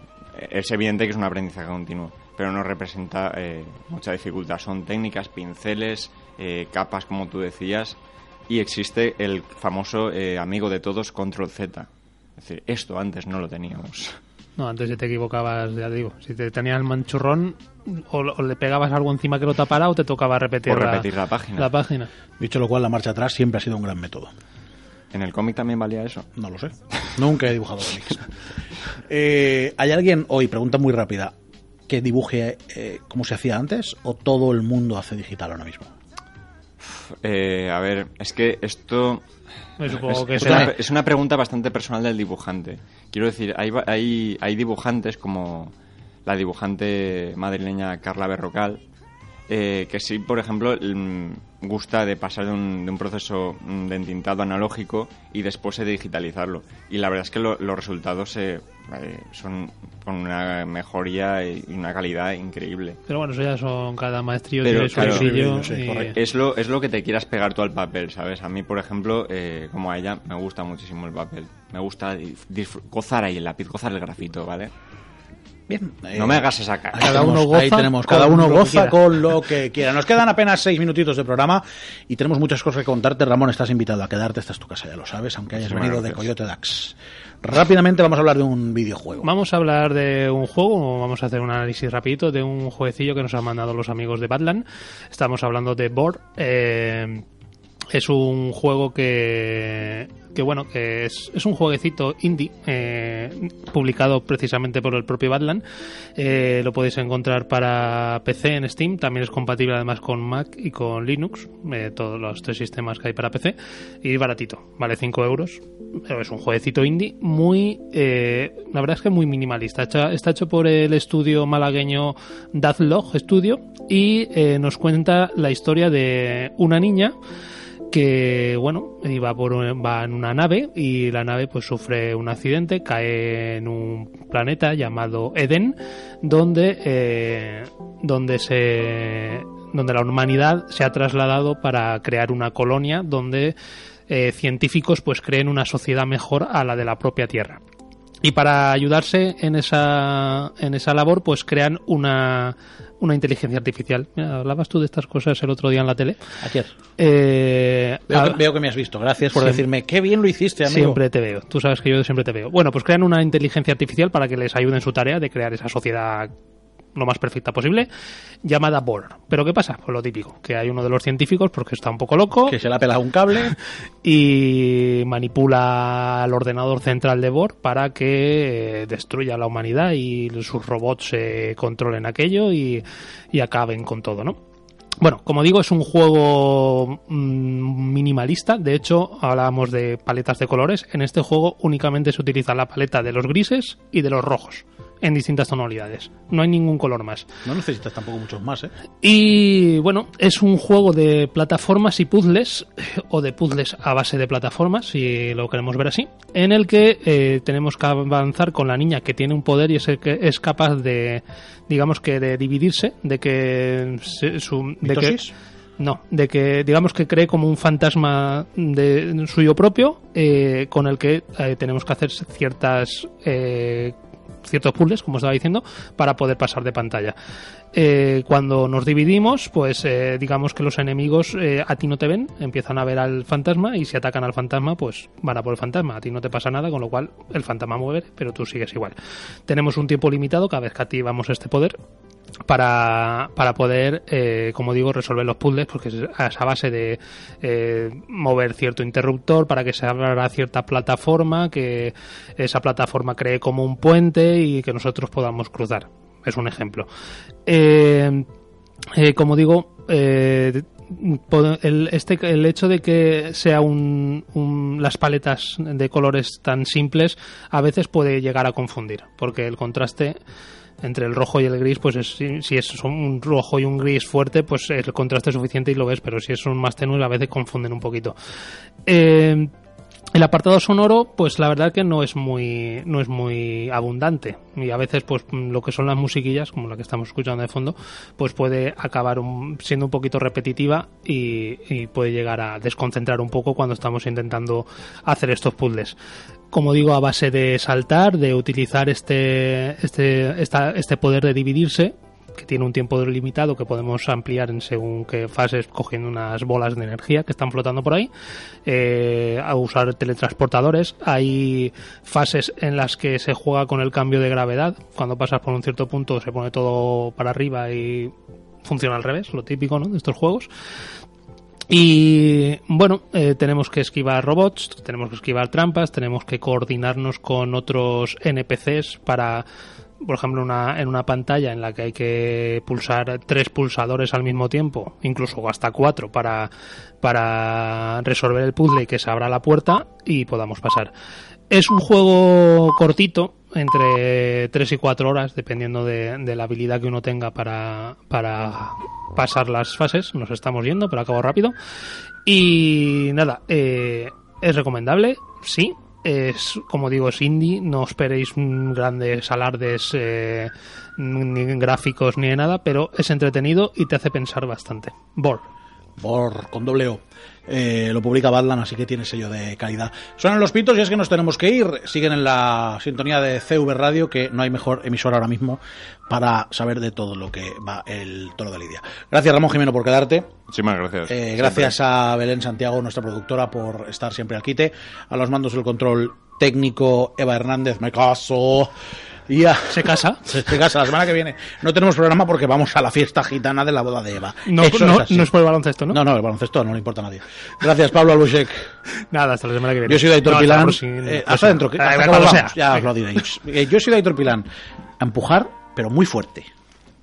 es evidente que es un aprendizaje continuo, pero no representa eh, mucha dificultad. Son técnicas, pinceles, eh, capas, como tú decías, y existe el famoso eh, amigo de todos, Control Z. Es decir, esto antes no lo teníamos. No, antes si te equivocabas, ya te digo. Si te tenía el manchurrón, o, o le pegabas algo encima que lo tapara, o te tocaba repetir, O repetir la página. la página. Dicho lo cual, la marcha atrás siempre ha sido un gran método. ¿En el cómic también valía eso? No lo sé. Nunca he dibujado cómics. (laughs) Eh, ¿Hay alguien hoy, pregunta muy rápida, que dibuje eh, como se hacía antes o todo el mundo hace digital ahora mismo? Eh, a ver, es que esto Me supongo es, que es será- una, es una pregunta bastante personal del dibujante. Quiero decir, hay, hay, hay dibujantes como la dibujante madrileña Carla Berrocal, eh, que sí, por ejemplo, mm, gusta de pasar de un, de un proceso mm, de entintado analógico y después de digitalizarlo. Y la verdad es que lo- los resultados eh, eh, son con una mejoría y una calidad increíble. Pero bueno, eso ya son cada maestrillo Pero, tiene su claro, y-. Es lo, es lo que te quieras pegar tú al papel, ¿sabes? A mí, por ejemplo, eh, como a ella, me gusta muchísimo el papel. Me gusta gozar ahí el lápiz, gozar el grafito, ¿vale? Bien. eh, No me hagas esa cara. Cada uno goza ahí tenemos, con cada uno lo que goza quiera. con lo que quiera. Nos quedan apenas seis minutitos de programa y tenemos muchas cosas que contarte. Ramón, estás invitado a quedarte. Esta es tu casa, ya lo sabes, aunque hayas venido de. Coyote Dax. Rápidamente vamos a hablar de un videojuego. Vamos a hablar de un juego, vamos a hacer un análisis rapidito de un jueguecillo que nos han mandado los amigos de Badland. Estamos hablando de Board. Eh, es un juego que, que bueno, que es, es un jueguecito indie eh, publicado precisamente por el propio Badland. Eh, lo podéis encontrar para PC en Steam, también es compatible además con Mac y con Linux, eh, todos los tres sistemas que hay para PC, y baratito, vale 5 euros. Es un jueguecito indie muy, eh, la verdad es que muy minimalista. Está, hecho por el estudio malagueño Deathlog Studio y nos cuenta la historia de una niña que bueno iba por va en una nave y la nave pues sufre un accidente cae en un planeta llamado Eden donde eh, donde se donde la humanidad se ha trasladado para crear una colonia donde eh, científicos pues creen una sociedad mejor a la de la propia Tierra. Y para ayudarse en esa, en esa labor, pues crean una, una inteligencia artificial. Mira, hablabas tú de estas cosas el otro día en la tele. Ayer. Eh, Veo, ah, que, veo que me has visto. Gracias por decirme qué bien lo hiciste, amigo. Siempre te veo. Tú sabes que yo siempre te veo. Bueno, pues crean una inteligencia artificial para que les ayude en su tarea de crear esa sociedad lo más perfecta posible, llamada Bohr. Pero ¿qué pasa? Pues lo típico, que hay uno de los científicos, porque está un poco loco, Que se le ha pelado un cable. (laughs) y manipula al ordenador central de Bohr para que eh, destruya la humanidad y sus robots eh, controlen aquello y, y acaben con todo, ¿no? Bueno, como digo, es un juego mm, minimalista. De hecho, hablábamos de paletas de colores. En este juego únicamente se utiliza la paleta de los grises y de los rojos en distintas tonalidades. No hay ningún color más. No necesitas tampoco muchos más, ¿eh? Y bueno, es un juego de plataformas y puzzles, o de puzzles a base de plataformas, si lo queremos ver así, en el que eh, tenemos que avanzar con la niña que tiene un poder y es el que es capaz de, digamos que de dividirse, de que su, de que, no, de que digamos que cree como un fantasma de suyo propio eh, con el que eh, tenemos que hacer ciertas eh, ciertos puzzles, como estaba diciendo, para poder pasar de pantalla. Eh, cuando nos dividimos, pues eh, digamos que los enemigos eh, a ti no te ven, empiezan a ver al fantasma y si atacan al fantasma, pues van a por el fantasma. A ti no te pasa nada, con lo cual el fantasma muere, pero tú sigues igual. Tenemos un tiempo limitado cada vez que activamos este poder para, para poder, eh, como digo, resolver los puzzles, porque es a base de eh, mover cierto interruptor para que se abra cierta plataforma, que esa plataforma cree como un puente y que nosotros podamos cruzar. Es un ejemplo. Eh, como digo, el, este, el hecho de que sea un, un- las paletas de colores tan simples a veces puede llegar a confundir, porque el contraste entre el rojo y el gris, pues es- si, es un rojo y un gris fuerte, pues el contraste es suficiente y lo ves, pero si es un más tenue a veces confunden un poquito. Eh, el apartado sonoro, pues la verdad que no es muy, no es muy abundante. Y a veces, pues lo que son las musiquillas, como la que estamos escuchando de fondo, pues puede acabar un- siendo un poquito repetitiva y, y puede llegar a desconcentrar un poco cuando estamos intentando hacer estos puzzles. Como digo, a base de saltar, de utilizar este, este, esta- este poder de dividirse, que tiene un tiempo limitado que podemos ampliar en según qué fases cogiendo unas bolas de energía que están flotando por ahí eh, a usar teletransportadores. Hay fases en las que se juega con el cambio de gravedad. Cuando pasas por un cierto punto se pone todo para arriba y funciona al revés lo típico ¿no? de estos juegos. Y bueno, eh, tenemos que esquivar robots, tenemos que esquivar trampas, tenemos que coordinarnos con otros NPCs para, por ejemplo, una, en una pantalla en la que hay que pulsar tres pulsadores al mismo tiempo, incluso hasta cuatro, para, para resolver el puzzle y que se abra la puerta y podamos pasar. Es un juego cortito, entre 3 y 4 horas, dependiendo de, la habilidad que uno tenga para, para pasar las fases. Nos estamos yendo, pero acabo rápido. Y nada, eh, es recomendable, sí. Es, como digo, es indie, no esperéis grandes alardes eh, ni gráficos ni de nada, pero es entretenido y te hace pensar bastante. Bor. por con doble O. Eh, lo publica Badland, así que tiene sello de calidad. Suenan los pitos y es que nos tenemos que ir. Siguen en la sintonía de CV Radio, que no hay mejor emisor ahora mismo para saber de todo lo que va el toro de Lidia. Gracias, Ramón Jimeno, por quedarte. Muchísimas gracias. Eh, gracias a Belén Santiago, nuestra productora, por estar siempre al quite. A los mandos del control técnico, Eva Hernández, me caso. Y a- ¿Se casa? (laughs) se, se casa la semana que viene. No tenemos programa porque vamos a la fiesta gitana de la boda de Eva. No, Eso no, es no es por el baloncesto, ¿no? No, no, el baloncesto no le importa a nadie. Gracias, Pablo Albuchec. Nada, hasta la semana que viene. Yo soy Daitor No, Pilán. Eh, hasta dentro, que, hasta que cuando volvamos, sea. ya os lo diréis. (laughs) Eh, yo soy Daitor Pilán. A empujar, pero muy fuerte.